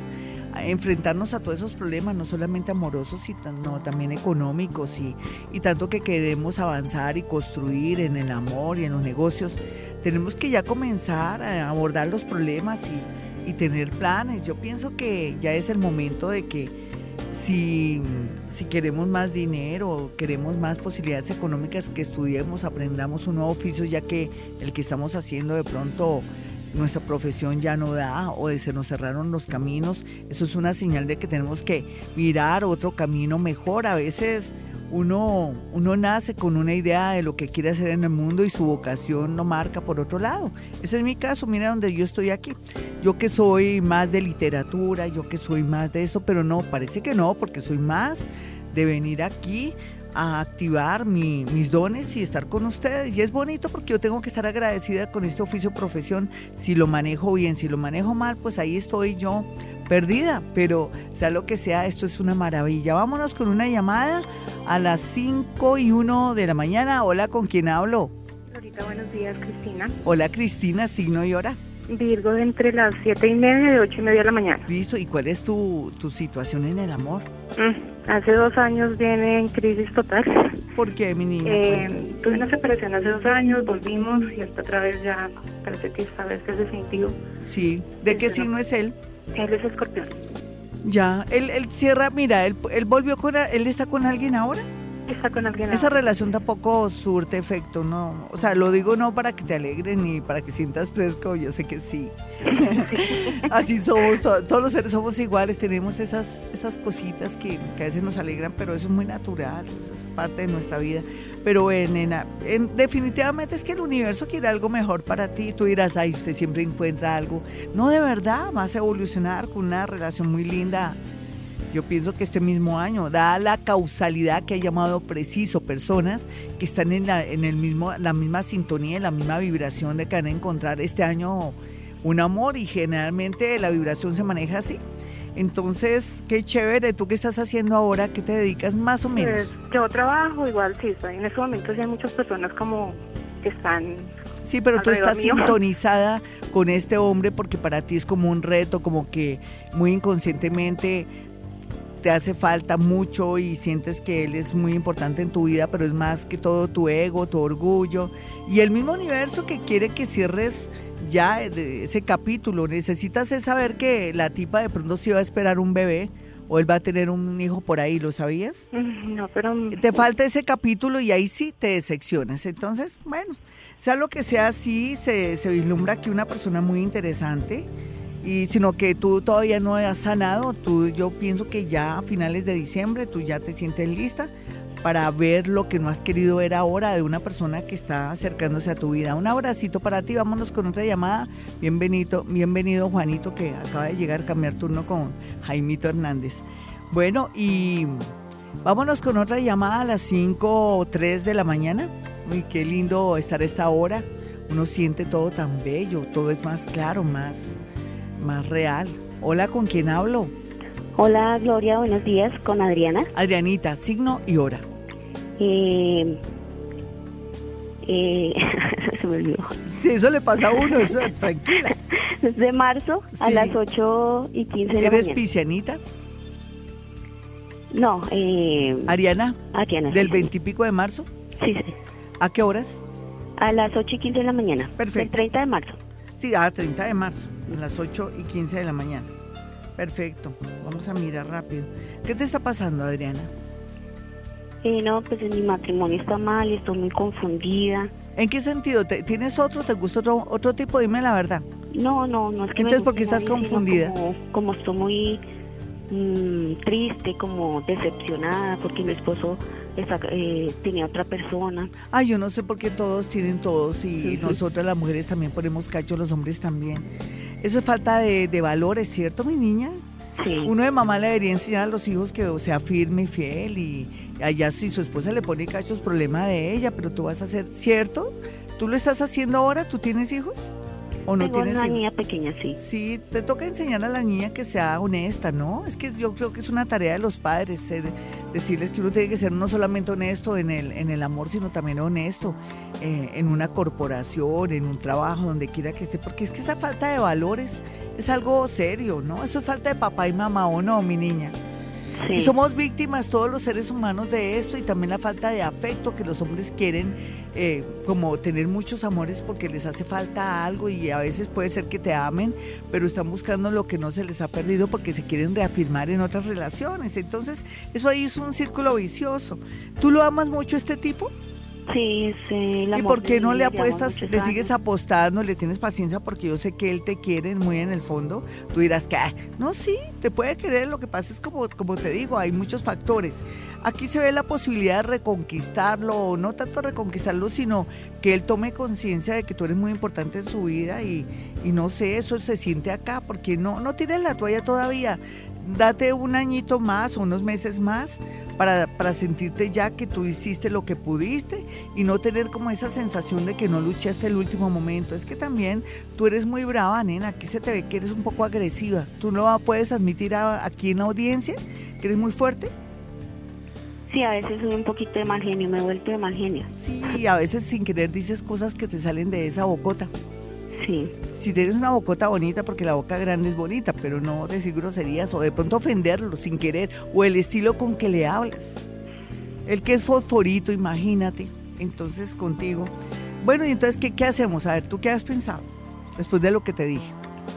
enfrentarnos a todos esos problemas, no solamente amorosos, sino también económicos y, y tanto que queremos avanzar y construir en el amor y en los negocios. Tenemos que ya comenzar a abordar los problemas y, y tener planes. Yo pienso que ya es el momento de que si, si queremos más dinero, queremos más posibilidades económicas, que estudiemos, aprendamos un nuevo oficio, ya que el que estamos haciendo de pronto nuestra profesión ya no da o de se nos cerraron los caminos, eso es una señal de que tenemos que mirar otro camino mejor. A veces uno, uno nace con una idea de lo que quiere hacer en el mundo y su vocación lo marca por otro lado. Ese es mi caso, mira donde yo estoy aquí. Yo que soy más de literatura, yo que soy más de eso, pero no, parece que no, porque soy más de venir aquí a activar mis dones y estar con ustedes. Y es bonito porque yo tengo que estar agradecida con este oficio profesión. Si lo manejo bien, si lo manejo mal, pues ahí estoy yo perdida. Pero sea lo que sea, esto es una maravilla. Vámonos con una llamada a las 5 y 1 de la mañana. Hola, ¿con quién hablo? Ahorita buenos días, Cristina. Hola, Cristina, signo y hora. Virgo entre las siete y media y ocho y media de la mañana. Listo, ¿y cuál es tu, tu situación en el amor? Mm, hace dos años viene en crisis total. ¿Por qué, mi niña? Eh, tuve una separación hace dos años, volvimos y hasta otra vez ya parece que esta vez es definitivo. Sí, ¿de qué signo es él? Él es escorpión. Ya, él, él cierra, mira, él, él volvió con, él está con alguien ahora está con alguien. Esa relación tampoco surte efecto, ¿no? O sea, lo digo no para que te alegren ni para que sientas fresco, yo sé que sí. Así somos, todos los seres somos iguales, tenemos esas, esas cositas que, a veces nos alegran, pero eso es muy natural, eso es parte de nuestra vida. Pero en, en, definitivamente es que el universo quiere algo mejor para ti. Tú dirás, ay, usted siempre encuentra algo. No, de verdad, vas a evolucionar con una relación muy linda yo pienso que este mismo año, da la causalidad que ha llamado preciso personas que están en la, en el mismo, la misma sintonía, en la misma vibración de que van a encontrar este año un amor y generalmente la vibración se maneja así. Entonces, qué chévere, ¿tú qué estás haciendo ahora? ¿Qué te dedicas más o menos? Pues, yo trabajo igual, sí, estoy en este momento sí hay muchas personas como que están Sí, pero tú estás sintonizada con este hombre porque para ti es como un reto, como que muy inconscientemente te hace falta mucho y sientes que él es muy importante en tu vida, pero es más que todo tu ego, tu orgullo y el mismo universo que quiere que cierres ya ese capítulo. Necesitas saber que la tipa de pronto sí va a esperar un bebé o él va a tener un hijo por ahí, ¿lo sabías? No, pero... Te falta ese capítulo y ahí sí te decepcionas. Entonces, bueno, sea lo que sea, sí se, se vislumbra que una persona muy interesante y sino que tú todavía no has sanado, tú yo pienso que ya a finales de diciembre tú ya te sientes lista para ver lo que no has querido ver ahora de una persona que está acercándose a tu vida. Un abracito para ti, vámonos con otra llamada. Bienvenido, bienvenido Juanito que acaba de llegar a cambiar turno con Jaimito Hernández. Bueno, y vámonos con otra llamada a las 5 o 3 de la mañana. Uy, qué lindo estar a esta hora. Uno siente todo tan bello, todo es más claro, más más real. Hola, ¿con quién hablo? Hola, Gloria, buenos días, con Adriana. Adrianita, signo y hora. Eh, eh, se me olvidó. Sí, eso le pasa a uno, tranquila. Es de marzo a las 8 y 15 de la ¿Eres piscianita? No, eh, Ariana. Ariana. ¿Del 20 y pico de marzo? Sí, sí. ¿A qué horas? A las 8 y 15 de la mañana. Perfecto. El 30 de marzo. Sí, a 30 de marzo a las 8 y 15 de la mañana. Perfecto, vamos a mirar rápido. ¿Qué te está pasando, Adriana? Eh, no, pues mi matrimonio está mal, estoy muy confundida. ¿En qué sentido? ¿Tienes otro? ¿Te gusta otro, otro tipo? Dime la verdad. No, no, no es que Entonces, ¿por qué estás confundida? Como, estoy muy mm, triste, como decepcionada, porque mi esposo eh, tenía otra persona. Ay, yo no sé por qué todos tienen todos y nosotras las mujeres también ponemos cacho, los hombres también. Eso es falta de, valores, ¿cierto, mi niña? Sí. Uno de mamá le debería enseñar a los hijos que sea firme y fiel y allá si su esposa le pone cacho es problema de ella, pero tú vas a ser, ¿cierto? ¿Tú lo estás haciendo ahora? ¿Tú tienes hijos? ¿O no Tengo tienes una niña pequeña, sí. Sí, te toca enseñar a la niña que sea honesta, ¿no? Es que yo creo que es una tarea de los padres ser, decirles que uno tiene que ser no solamente honesto en el, en el amor, sino también honesto eh, en una corporación, en un trabajo, donde quiera que esté, porque es que esa falta de valores es algo serio, ¿no? Eso es falta de papá y mamá, ¿o no, mi niña? Y somos víctimas todos los seres humanos de esto y también la falta de afecto que los hombres quieren eh, como tener muchos amores porque les hace falta algo y a veces puede ser que te amen, pero están buscando lo que no se les ha perdido porque se quieren reafirmar en otras relaciones. Entonces, eso ahí es un círculo vicioso. ¿Tú lo amas mucho este tipo? Sí, sí. ¿Y por qué no le apuestas, le sigues apostando, le tienes paciencia porque yo sé que él te quiere muy en el fondo? Tú dirás que, ah, no, sí, te puede querer, lo que pasa es como, como te digo, hay muchos factores. Aquí se ve la posibilidad de reconquistarlo, o no tanto reconquistarlo, sino que él tome conciencia de que tú eres muy importante en su vida y, y no sé, eso se siente acá, porque no, no tires la toalla todavía. Date un añito más o unos meses más para, para sentirte ya que tú hiciste lo que pudiste y no tener como esa sensación de que no luchaste el último momento. Es que también tú eres muy brava, nena, aquí se te ve que eres un poco agresiva. ¿Tú no puedes admitir aquí en la audiencia que eres muy fuerte? Sí, a veces soy un poquito de mal genio, me he vuelto de mal genio. Sí, a veces sin querer dices cosas que te salen de esa bocota. Sí. Si tienes una bocota bonita, porque la boca grande es bonita, pero no decir groserías o de pronto ofenderlo sin querer, o el estilo con que le hablas. El que es fosforito, imagínate, entonces contigo. Bueno, y entonces, ¿qué, qué hacemos? A ver, ¿tú qué has pensado después de lo que te dije?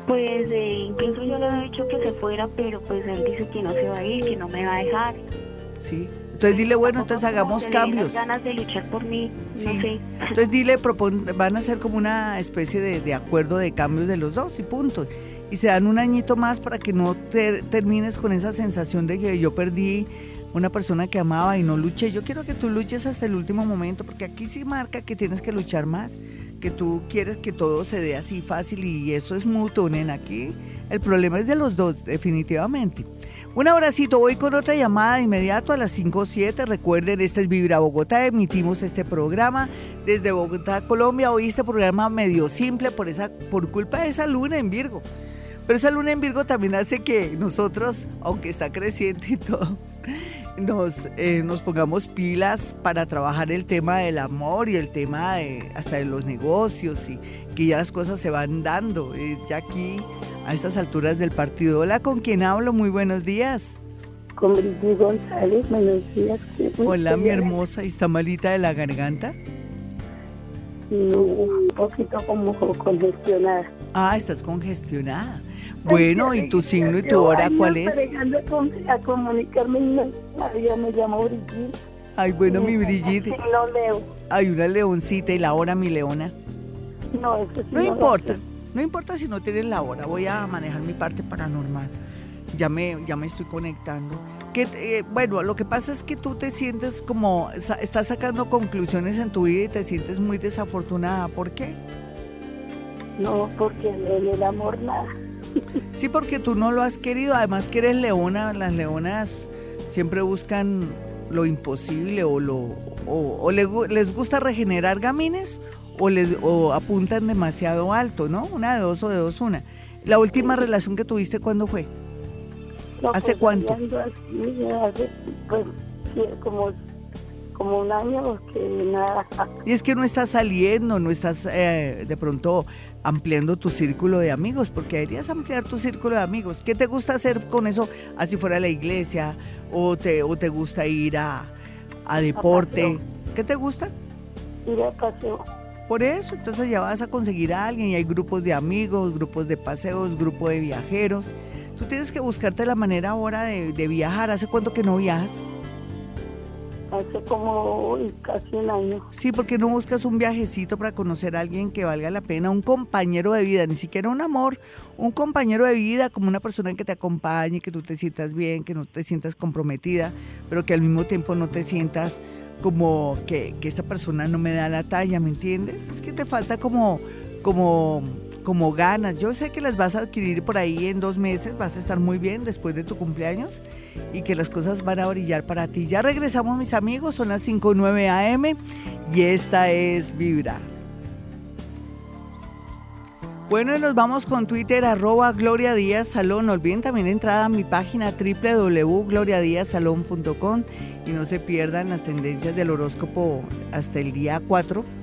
Pues eh, incluso yo le he dicho que se fuera, pero pues él dice que no se va a ir, que no me va a dejar. Sí. Entonces dile, bueno, entonces hagamos cambios. ganas de luchar por mí, sí. no sé. Entonces dile, van a ser como una especie de, acuerdo de cambios de los dos y punto. Y se dan un añito más para que no termines con esa sensación de que yo perdí una persona que amaba y no luché. Yo quiero que tú luches hasta el último momento, porque aquí sí marca que tienes que luchar más, que tú quieres que todo se dé así fácil y eso es mutuo, nena. Aquí el problema es de los dos, definitivamente. Un abracito, voy con otra llamada de inmediato a las 5 o 7. Recuerden, este es Vibra Bogotá, emitimos este programa desde Bogotá, Colombia. Hoy este programa medio simple por, esa, por culpa de esa luna en Virgo. Pero esa luna en Virgo también hace que nosotros, aunque está creciente y todo, nos, eh, nos pongamos pilas para trabajar el tema del amor y el tema de, hasta de los negocios y que ya las cosas se van dando. ya aquí, a estas alturas del partido. Hola, ¿con quién hablo? Muy buenos días. Con Brigitte González, buenos días. Hola, mi hermosa, ¿y está malita de la garganta? un poquito como congestionada. Ah, estás congestionada. Bueno, ¿y tu signo y tu hora cuál es? a comunicarme me llamo Brigitte. Ay, bueno, mi Brigitte. Leo. Hay una leoncita y la hora, mi leona. No, eso sí no, importa. No importa si no tienes la hora, voy a manejar mi parte paranormal. Ya me, ya me estoy conectando. Que, eh, bueno, lo que pasa es que tú te sientes como, estás sacando conclusiones en tu vida y te sientes muy desafortunada. ¿Por qué? No, porque en el amor nada. Sí, porque tú no lo has querido. Además que eres leona, las leonas siempre buscan lo imposible o lo o, les gusta regenerar gamines o les o apuntan demasiado alto, ¿no? Una de dos o de dos una. La última relación que tuviste cuándo fue? ¿Hace pues, cuánto? hace, pues, como como un año que nada. Y es que no estás saliendo, no estás eh, de pronto ampliando tu círculo de amigos, porque deberías ampliar tu círculo de amigos. ¿Qué te gusta hacer con eso? Así fuera a la iglesia, o te, o te gusta ir a, a deporte. ¿Qué te gusta? Ir a paseo. Por eso, entonces ya vas a conseguir a alguien y hay grupos de amigos, grupos de paseos, grupos de viajeros. Tú tienes que buscarte la manera ahora de, de viajar. ¿Hace cuánto que no viajas? Hace como casi un año. Sí, porque no buscas un viajecito para conocer a alguien que valga la pena, un compañero de vida, ni siquiera un amor, un compañero de vida, como una persona que te acompañe, que tú te sientas bien, que no te sientas comprometida, pero que al mismo tiempo no te sientas como que, que esta persona no me da la talla, ¿me entiendes? Es que te falta como, como como ganas. Yo sé que las vas a adquirir por ahí en dos meses, vas a estar muy bien después de tu cumpleaños y que las cosas van a brillar para ti. Ya regresamos mis amigos, son las 5.9 am y esta es Vibra. Bueno, y nos vamos con Twitter, arroba Gloria Díaz Salón. No olviden también entrar a mi página www.gloriadiazsalón.com y no se pierdan las tendencias del horóscopo hasta el día 4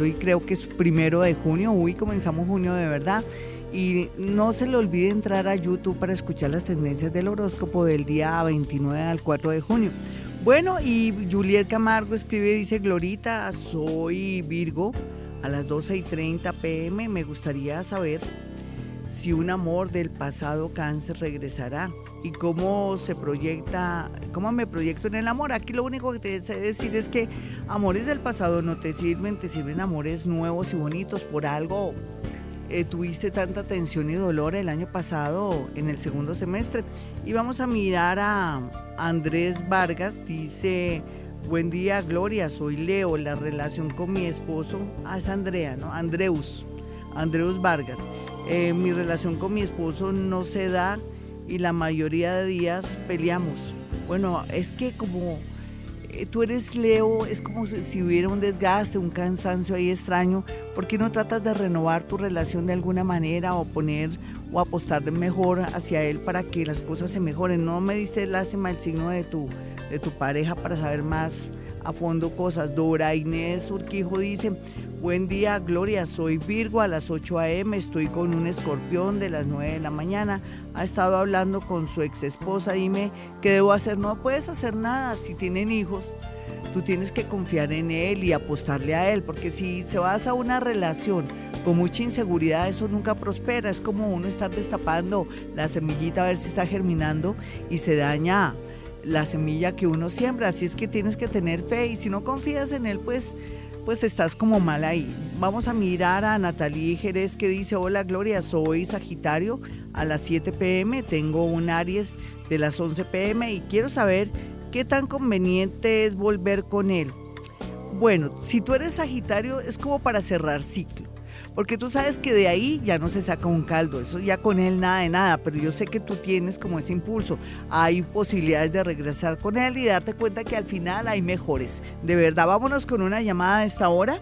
hoy creo que es primero de junio, uy, comenzamos junio de verdad. Y no se le olvide entrar a YouTube para escuchar las tendencias del horóscopo del día 29 al 4 de junio. Bueno, y Juliet Camargo escribe, dice, Glorita, soy Virgo, a las 12 y 30 pm me gustaría saber si un amor del pasado cáncer regresará y cómo se proyecta, cómo me proyecto en el amor. Aquí lo único que te sé decir es que amores del pasado no te sirven, te sirven amores nuevos y bonitos. Por algo eh, tuviste tanta tensión y dolor el año pasado en el segundo semestre. Y vamos a mirar a Andrés Vargas, dice... Buen día, Gloria. Soy Leo. La relación con mi esposo. Ah, es Andrea, ¿no? Andreus. Andreus Vargas. Eh, mi relación con mi esposo no se da y la mayoría de días peleamos. Bueno, es que como eh, tú eres Leo, es como si, hubiera un desgaste, un cansancio ahí extraño. ¿Por qué no tratas de renovar tu relación de alguna manera o poner o apostar mejor hacia él para que las cosas se mejoren? No me diste lástima el signo de tu, de tu pareja para saber más a fondo cosas. Dora Inés Urquijo dice, buen día Gloria, soy Virgo a las 8 a.m., estoy con un escorpión de las 9 de la mañana, ha estado hablando con su ex esposa, dime qué debo hacer, no puedes hacer nada si tienen hijos. Tú tienes que confiar en él y apostarle a él, porque si se basa una relación con mucha inseguridad, eso nunca prospera. Es como uno estar destapando la semillita a ver si está germinando y se daña la semilla que uno siembra. Así es que tienes que tener fe y si no confías en él, pues, pues estás como mal ahí. Vamos a mirar a Natalie Jerez que dice, hola Gloria, soy Sagitario a las 7 pm, tengo un Aries de las 11 pm y quiero saber ¿Qué tan conveniente es volver con él? Bueno, si tú eres Sagitario es como para cerrar ciclo, porque tú sabes que de ahí ya no se saca un caldo, eso ya con él nada de nada, pero yo sé que tú tienes como ese impulso, hay posibilidades de regresar con él y darte cuenta que al final hay mejores. De verdad, vámonos con una llamada a esta hora.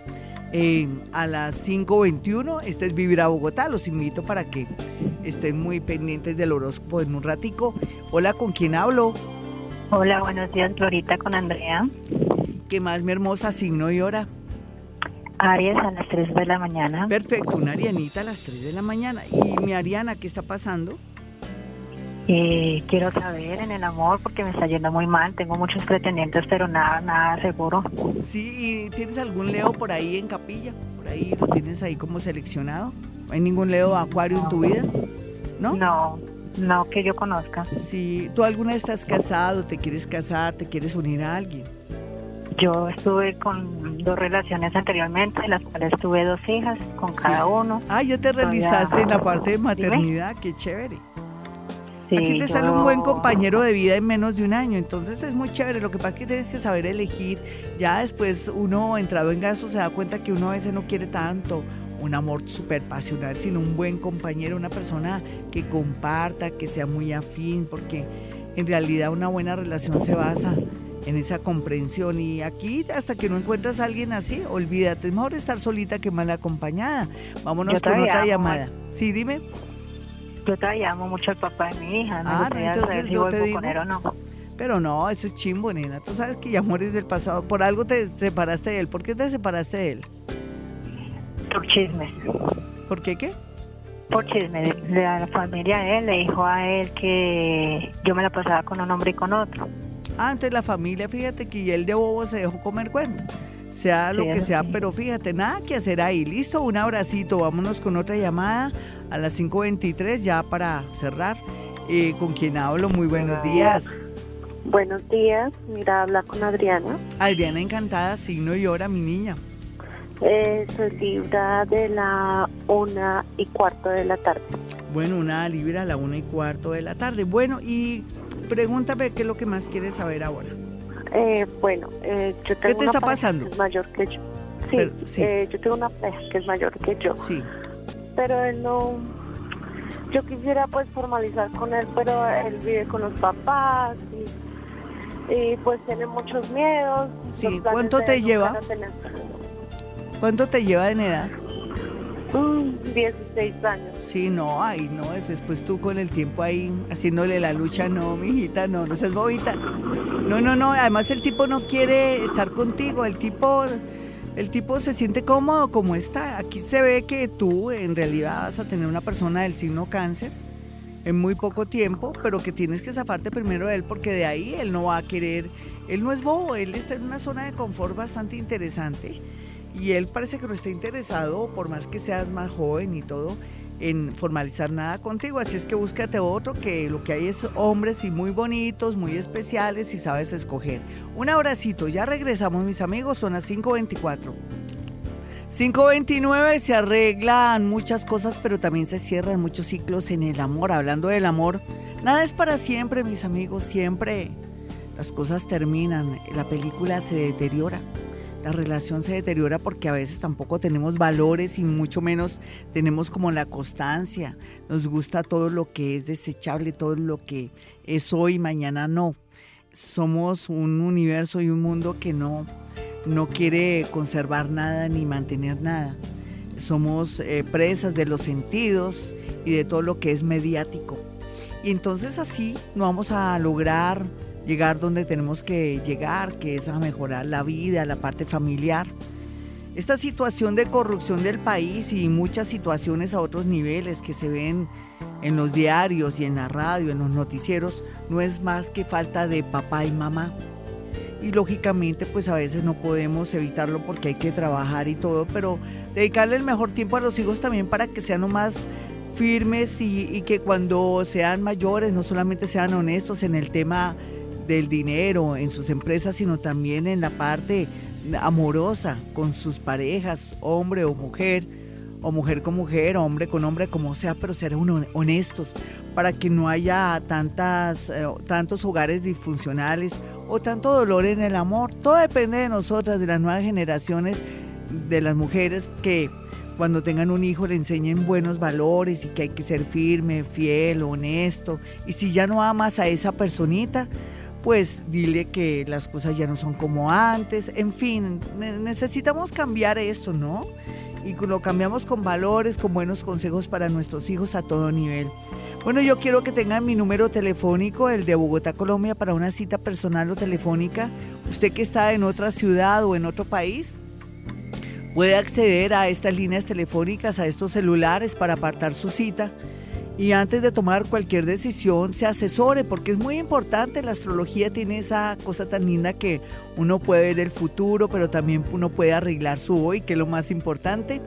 Eh, a las 5.21. Este es Vivir a Bogotá. Los invito para que estén muy pendientes del horóscopo en un ratico. Hola, ¿con quién hablo? Hola, buenos días, Florita con Andrea. ¿Qué más, mi hermosa signo y hora? Aries a las 3 de la mañana. Perfecto, una Arianita a las 3 de la mañana. ¿Y mi Ariana qué está pasando? Eh, quiero saber en el amor porque me está yendo muy mal. Tengo muchos pretendientes, pero nada, nada seguro. Sí, ¿y tienes algún Leo por ahí en capilla? ¿Por ahí lo tienes ahí como seleccionado? ¿Hay ningún Leo Acuario en tu vida? ¿No? No, no, que yo conozca. Sí, ¿tú alguna vez estás casado, te quieres casar, te quieres unir a alguien? Yo estuve con dos relaciones anteriormente, en las cuales tuve dos hijas con cada uno. Ah, ya te realizaste en la parte de maternidad, qué chévere. Sí, Aquí te sale un buen compañero de vida en menos de un año, entonces es muy chévere. Lo que pasa es que tienes que saber elegir. Ya después uno entrado en gasto se da cuenta que uno a veces no quiere tanto un amor súper pasional, sino un buen compañero, una persona que comparta, que sea muy afín, porque en realidad una buena relación se basa en esa comprensión y aquí hasta que no encuentras a alguien así, olvídate, es mejor estar solita que mal acompañada. Vámonos con otra llamada. Sí, dime. Yo te llamo mucho al papá de mi hija, no ah, entonces yo te digo, o no. Pero no, eso es chimbo, nena. Tú sabes que ya amores del pasado. Por algo te separaste de él. ¿Por qué te separaste de él? Por chisme. ¿Por qué qué? Por chisme. La familia de él le dijo a él que yo me la pasaba con un hombre y con otro. Ah, entonces la familia, fíjate que él de bobo se dejó comer cuento. Sea lo que sea, pero fíjate, nada que hacer ahí. Listo, un abracito. Vámonos con otra llamada a las 5.23 ya para cerrar. Eh, ¿Con quién hablo? Muy buenos días. Buenos días, mira, habla con Adriana. Adriana, encantada, signo y hora, mi niña. Eh, soy libra de la una y cuarto de la tarde. Bueno, una libra a la una y cuarto de la tarde. Bueno, y pregúntame qué es lo que más quieres saber ahora. Eh, bueno, eh, yo tengo ¿Qué te está pasando? Que es mayor que yo. Sí, Eh, yo tengo una pareja que es mayor que yo. Sí. Pero él no. Yo quisiera pues formalizar con él, pero él vive con los papás y, y pues tiene muchos miedos. Sí, ¿cuánto te lleva? ¿Cuánto te lleva en edad? 16 mm, años. Sí, no, ay, no, eso es pues tú con el tiempo ahí haciéndole la lucha, no, mijita, no, no seas bobita. No, no, no, además el tipo no quiere estar contigo, el tipo, el tipo se siente cómodo como está. Aquí se ve que tú en realidad vas a tener una persona del signo cáncer en muy poco tiempo, pero que tienes que zafarte primero de él porque de ahí él no va a querer, él no es bobo, él está en una zona de confort bastante interesante y él parece que no está interesado, por más que seas más joven y todo, en formalizar nada contigo. Así es que búscate otro que lo que hay es hombres y muy bonitos, muy especiales y sabes escoger. Un abracito, ya regresamos mis amigos, son las 5.24. 5.29 se arreglan muchas cosas, pero también se cierran muchos ciclos en el amor. Hablando del amor, nada es para siempre, mis amigos, siempre las cosas terminan, la película se deteriora la relación se deteriora porque a veces tampoco tenemos valores y mucho menos tenemos como la constancia. Nos gusta todo lo que es desechable, todo lo que es hoy, mañana no. Somos un universo y un mundo que no, no quiere conservar nada ni mantener nada. Somos eh, presas de los sentidos y de todo lo que es mediático. Y entonces así no vamos a lograr llegar donde tenemos que llegar, que es a mejorar la vida, la parte familiar. Esta situación de corrupción del país y muchas situaciones a otros niveles que se ven en los diarios y en la radio, en los noticieros, no es más que falta de papá y mamá. Y lógicamente pues a veces no podemos evitarlo porque hay que trabajar y todo, pero dedicarle el mejor tiempo a los hijos también para que sean más firmes y, que cuando sean mayores no solamente sean honestos en el tema del dinero en sus empresas, sino también en la parte amorosa con sus parejas, hombre o mujer, o mujer con mujer, hombre con hombre, como sea, pero ser honestos para que no haya tantas, eh, tantos hogares disfuncionales o tanto dolor en el amor. Todo depende de nosotras, de las nuevas generaciones, de las mujeres que cuando tengan un hijo le enseñen buenos valores y que hay que ser firme, fiel, honesto. Y si ya no amas a esa personita, pues dile que las cosas ya no son como antes, en fin, necesitamos cambiar esto, ¿no? Y lo cambiamos con valores, con buenos consejos para nuestros hijos a todo nivel. Bueno, yo quiero que tengan mi número telefónico, el de Bogotá, Colombia, para una cita personal o telefónica. Usted que está en otra ciudad o en otro país, puede acceder a estas líneas telefónicas, a estos celulares para apartar su cita y antes de tomar cualquier decisión se asesore porque es muy importante. La astrología tiene esa cosa tan linda que uno puede ver el futuro, pero también uno puede arreglar su hoy, que es lo más importante.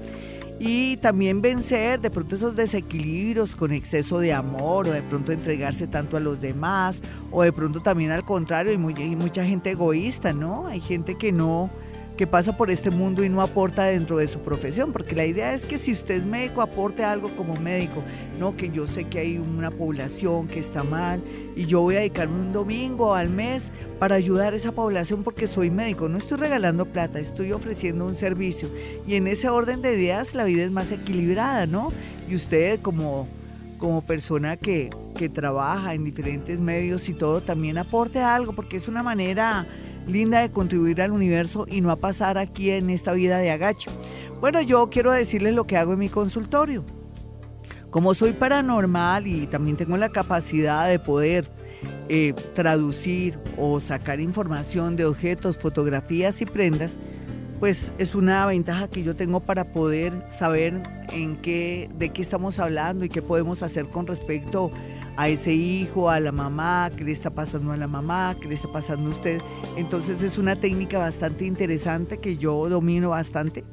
Y también vencer de pronto esos desequilibrios con exceso de amor o de pronto entregarse tanto a los demás o de pronto también al contrario, hay mucha gente egoísta, ¿no? Hay gente que no que pasa por este mundo y no aporta dentro de su profesión, porque la idea es que si usted es médico aporte algo como médico, no que yo sé que hay una población que está mal y yo voy a dedicarme un domingo al mes para ayudar a esa población porque soy médico, no estoy regalando plata, estoy ofreciendo un servicio. Y en ese orden de ideas la vida es más equilibrada, ¿no? Y usted como como persona que, que trabaja en diferentes medios y todo, también aporte algo, porque es una manera linda de contribuir al universo y no a pasar aquí en esta vida de agacho. Bueno, yo quiero decirles lo que hago en mi consultorio. Como soy paranormal y también tengo la capacidad de poder eh, traducir o sacar información de objetos, fotografías y prendas, pues es una ventaja que yo tengo para poder saber en qué, de qué estamos hablando y qué podemos hacer con respecto a ese hijo, a la mamá, qué le está pasando a la mamá, qué le está pasando a usted. Entonces es una técnica bastante interesante que yo domino bastante,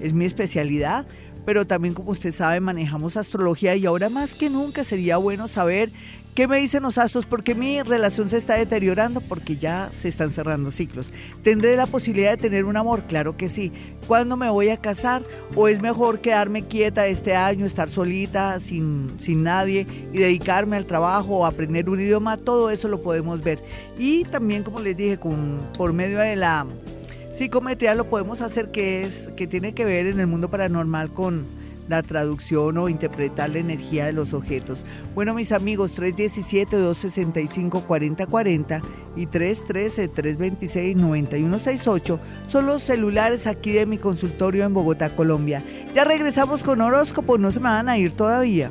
es mi especialidad, pero también como usted sabe manejamos astrología y ahora más que nunca sería bueno saber ¿Qué me dicen los astros? Porque mi relación se está deteriorando, porque ya se están cerrando ciclos. ¿Tendré la posibilidad de tener un amor? Claro que sí. ¿Cuándo me voy a casar? ¿O es mejor quedarme quieta este año, estar solita, sin, sin nadie y dedicarme al trabajo o aprender un idioma? Todo eso lo podemos ver. Y también, como les dije, con, por medio de la psicometría lo podemos hacer, que, es, que tiene que ver en el mundo paranormal con la traducción o interpretar la energía de los objetos. Bueno, mis amigos, 317-265-4040 y 313-326-9168 son los celulares aquí de mi consultorio en Bogotá, Colombia. Ya regresamos con horóscopo, no se me van a ir todavía.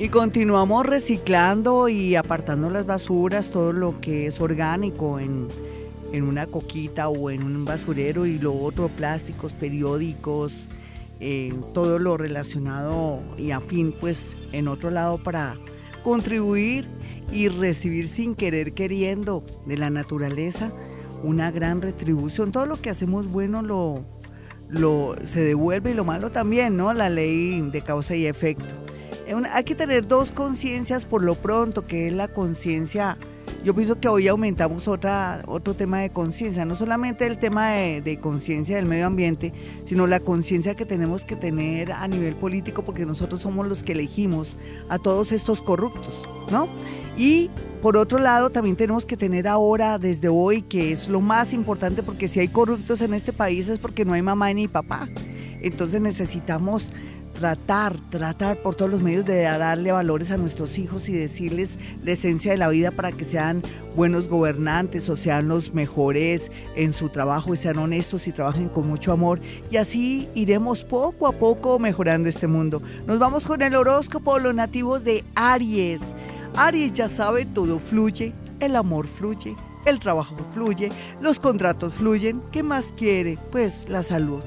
Y continuamos reciclando y apartando las basuras, todo lo que es orgánico en en una coquita o en un basurero y lo otro, plásticos, periódicos, eh, todo lo relacionado y afín, pues en otro lado para contribuir y recibir sin querer queriendo de la naturaleza una gran retribución. Todo lo que hacemos bueno lo, lo se devuelve y lo malo también, ¿no? La ley de causa y efecto. Hay que tener dos conciencias por lo pronto, que es la conciencia yo pienso que hoy aumentamos otra, otro tema de conciencia, no solamente el tema de, conciencia del medio ambiente, sino la conciencia que tenemos que tener a nivel político, porque nosotros somos los que elegimos a todos estos corruptos, ¿no? Y por otro lado, también tenemos que tener ahora, desde hoy, que es lo más importante, porque si hay corruptos en este país es porque no hay mamá ni papá. Entonces necesitamos tratar, tratar por todos los medios de darle valores a nuestros hijos y decirles la esencia de la vida para que sean buenos gobernantes o sean los mejores en su trabajo y sean honestos y trabajen con mucho amor. Y así iremos poco a poco mejorando este mundo. Nos vamos con el horóscopo, los nativos de Aries. Aries ya sabe, todo fluye, el amor fluye, el trabajo fluye, los contratos fluyen. ¿Qué más quiere? Pues la salud.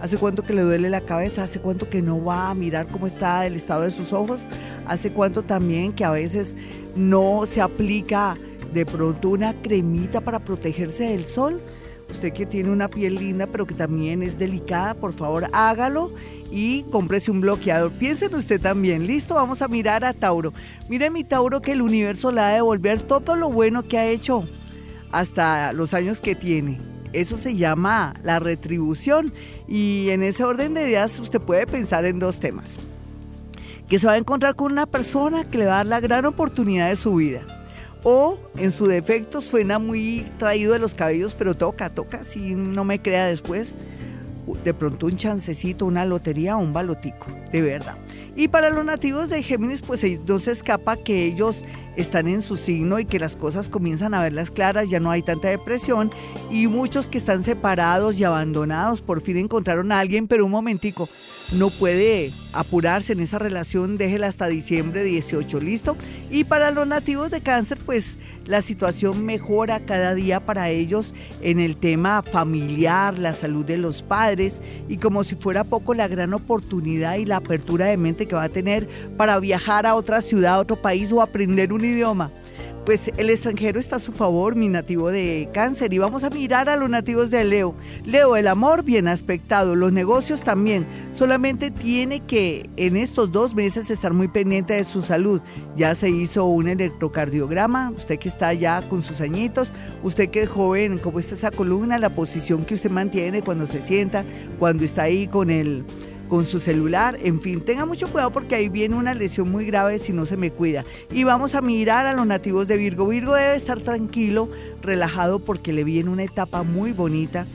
¿Hace cuánto que le duele la cabeza? ¿Hace cuánto que no va a mirar cómo está el estado de sus ojos? ¿Hace cuánto también que a veces no se aplica de pronto una cremita para protegerse del sol? Usted que tiene una piel linda pero que también es delicada, por favor hágalo y cómprese un bloqueador. Piensen usted también. Listo, vamos a mirar a Tauro. Mire mi Tauro que el universo le ha de devolver todo lo bueno que ha hecho hasta los años que tiene. Eso se llama la retribución y en ese orden de ideas usted puede pensar en dos temas. Que se va a encontrar con una persona que le va a dar la gran oportunidad de su vida. O en su defecto suena muy traído de los cabellos, pero toca, toca, si no me crea después, de pronto un chancecito, una lotería o un balotico, de verdad. Y para los nativos de Géminis, pues no se escapa que ellos están en su signo y que las cosas comienzan a verlas claras, ya no hay tanta depresión y muchos que están separados y abandonados por fin encontraron a alguien, pero un momentico, no puede apurarse en esa relación, déjela hasta diciembre 18, ¿listo? Y para los nativos de cáncer, pues la situación mejora cada día para ellos en el tema familiar, la salud de los padres y como si fuera poco la gran oportunidad y la apertura de mente que va a tener para viajar a otra ciudad, a otro país o aprender un idioma pues el extranjero está a su favor, mi nativo de cáncer. Y vamos a mirar a los nativos de Leo. Leo, el amor bien aspectado, los negocios también. Solamente tiene que en estos dos meses estar muy pendiente de su salud. Ya se hizo un electrocardiograma, usted que está ya con sus añitos, usted que es joven, cómo está esa columna, la posición que usted mantiene cuando se sienta, cuando está ahí con el con su celular, en fin, tenga mucho cuidado porque ahí viene una lesión muy grave si no se me cuida. Y vamos a mirar a los nativos de Virgo. Virgo debe estar tranquilo, relajado porque le viene una etapa muy bonita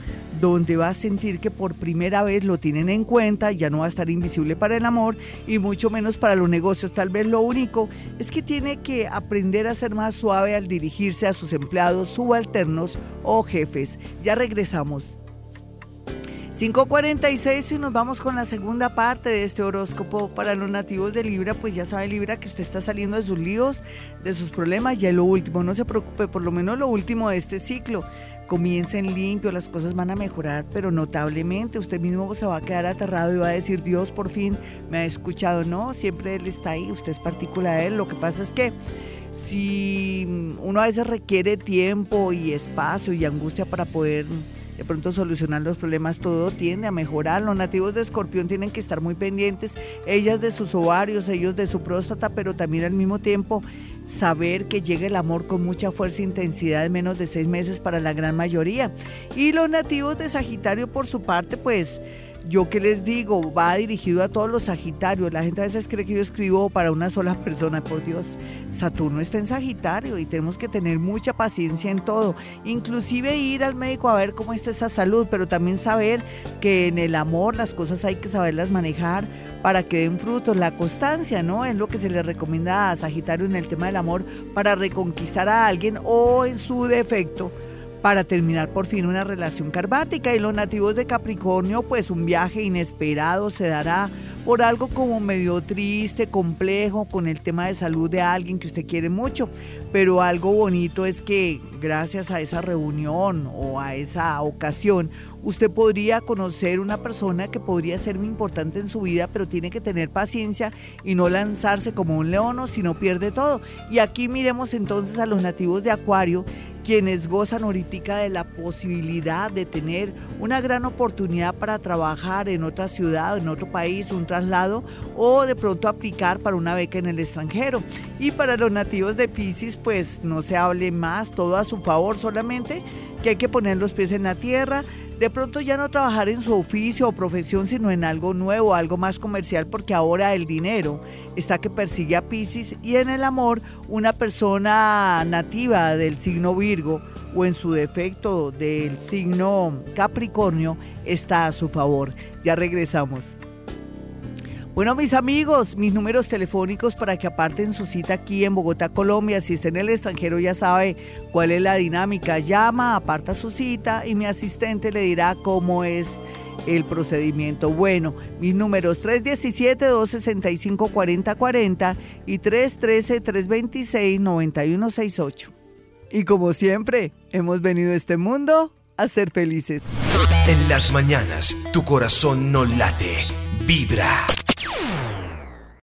donde va a sentir que por primera vez lo tienen en cuenta, ya no va a estar invisible para el amor y mucho menos para los negocios. Tal vez lo único es que tiene que aprender a ser más suave al dirigirse a sus empleados subalternos o jefes. Ya regresamos. 5.46 y nos vamos con la segunda parte de este horóscopo para los nativos de Libra, pues ya sabe Libra que usted está saliendo de sus líos, de sus problemas, ya lo último, no se preocupe, por lo menos lo último de este ciclo. Comiencen limpio, las cosas van a mejorar, pero notablemente usted mismo se va a quedar aterrado y va a decir, Dios por fin me ha escuchado. No, siempre Él está ahí, usted es particular de Él. Lo que pasa es que si uno a veces requiere tiempo y espacio y angustia para poder de pronto solucionar los problemas, todo tiende a mejorar. Los nativos de escorpión tienen que estar muy pendientes, ellas de sus ovarios, ellos de su próstata, pero también al mismo tiempo saber que llega el amor con mucha fuerza e intensidad en menos de seis meses para la gran mayoría. Y los nativos de Sagitario, por su parte, pues yo que les digo, va dirigido a todos los Sagitarios. La gente a veces cree que yo escribo para una sola persona, por Dios. Saturno está en Sagitario y tenemos que tener mucha paciencia en todo. Inclusive ir al médico a ver cómo está esa salud, pero también saber que en el amor las cosas hay que saberlas manejar para que den frutos. La constancia, ¿no? Es lo que se le recomienda a Sagitario en el tema del amor para reconquistar a alguien o en su defecto para terminar por fin una relación carbática. Y los nativos de Capricornio, pues un viaje inesperado se dará por algo como medio triste, complejo, con el tema de salud de alguien que usted quiere mucho. Pero algo bonito es que gracias a esa reunión o a esa ocasión, usted podría conocer una persona que podría ser muy importante en su vida, pero tiene que tener paciencia y no lanzarse como un león o si no pierde todo. Y aquí miremos entonces a los nativos de Acuario quienes gozan ahorita de la posibilidad de tener una gran oportunidad para trabajar en otra ciudad, en otro país, un traslado o de pronto aplicar para una beca en el extranjero. Y para los nativos de Pisces, pues no se hable más, todo a su favor, solamente que hay que poner los pies en la tierra, de pronto ya no trabajar en su oficio o profesión, sino en algo nuevo, algo más comercial, porque ahora el dinero está que persigue a Pisces y en el amor una persona nativa del signo Virgo o en su defecto del signo Capricornio está a su favor. Ya regresamos. Bueno, mis amigos, mis números telefónicos para que aparten su cita aquí en Bogotá, Colombia. Si está en el extranjero ya sabe cuál es la dinámica. Llama, aparta su cita y mi asistente le dirá cómo es el procedimiento. Bueno, mis números 317-265-4040 y 313-326-9168. Y como siempre, hemos venido a este mundo a ser felices. En las mañanas, tu corazón no late, vibra.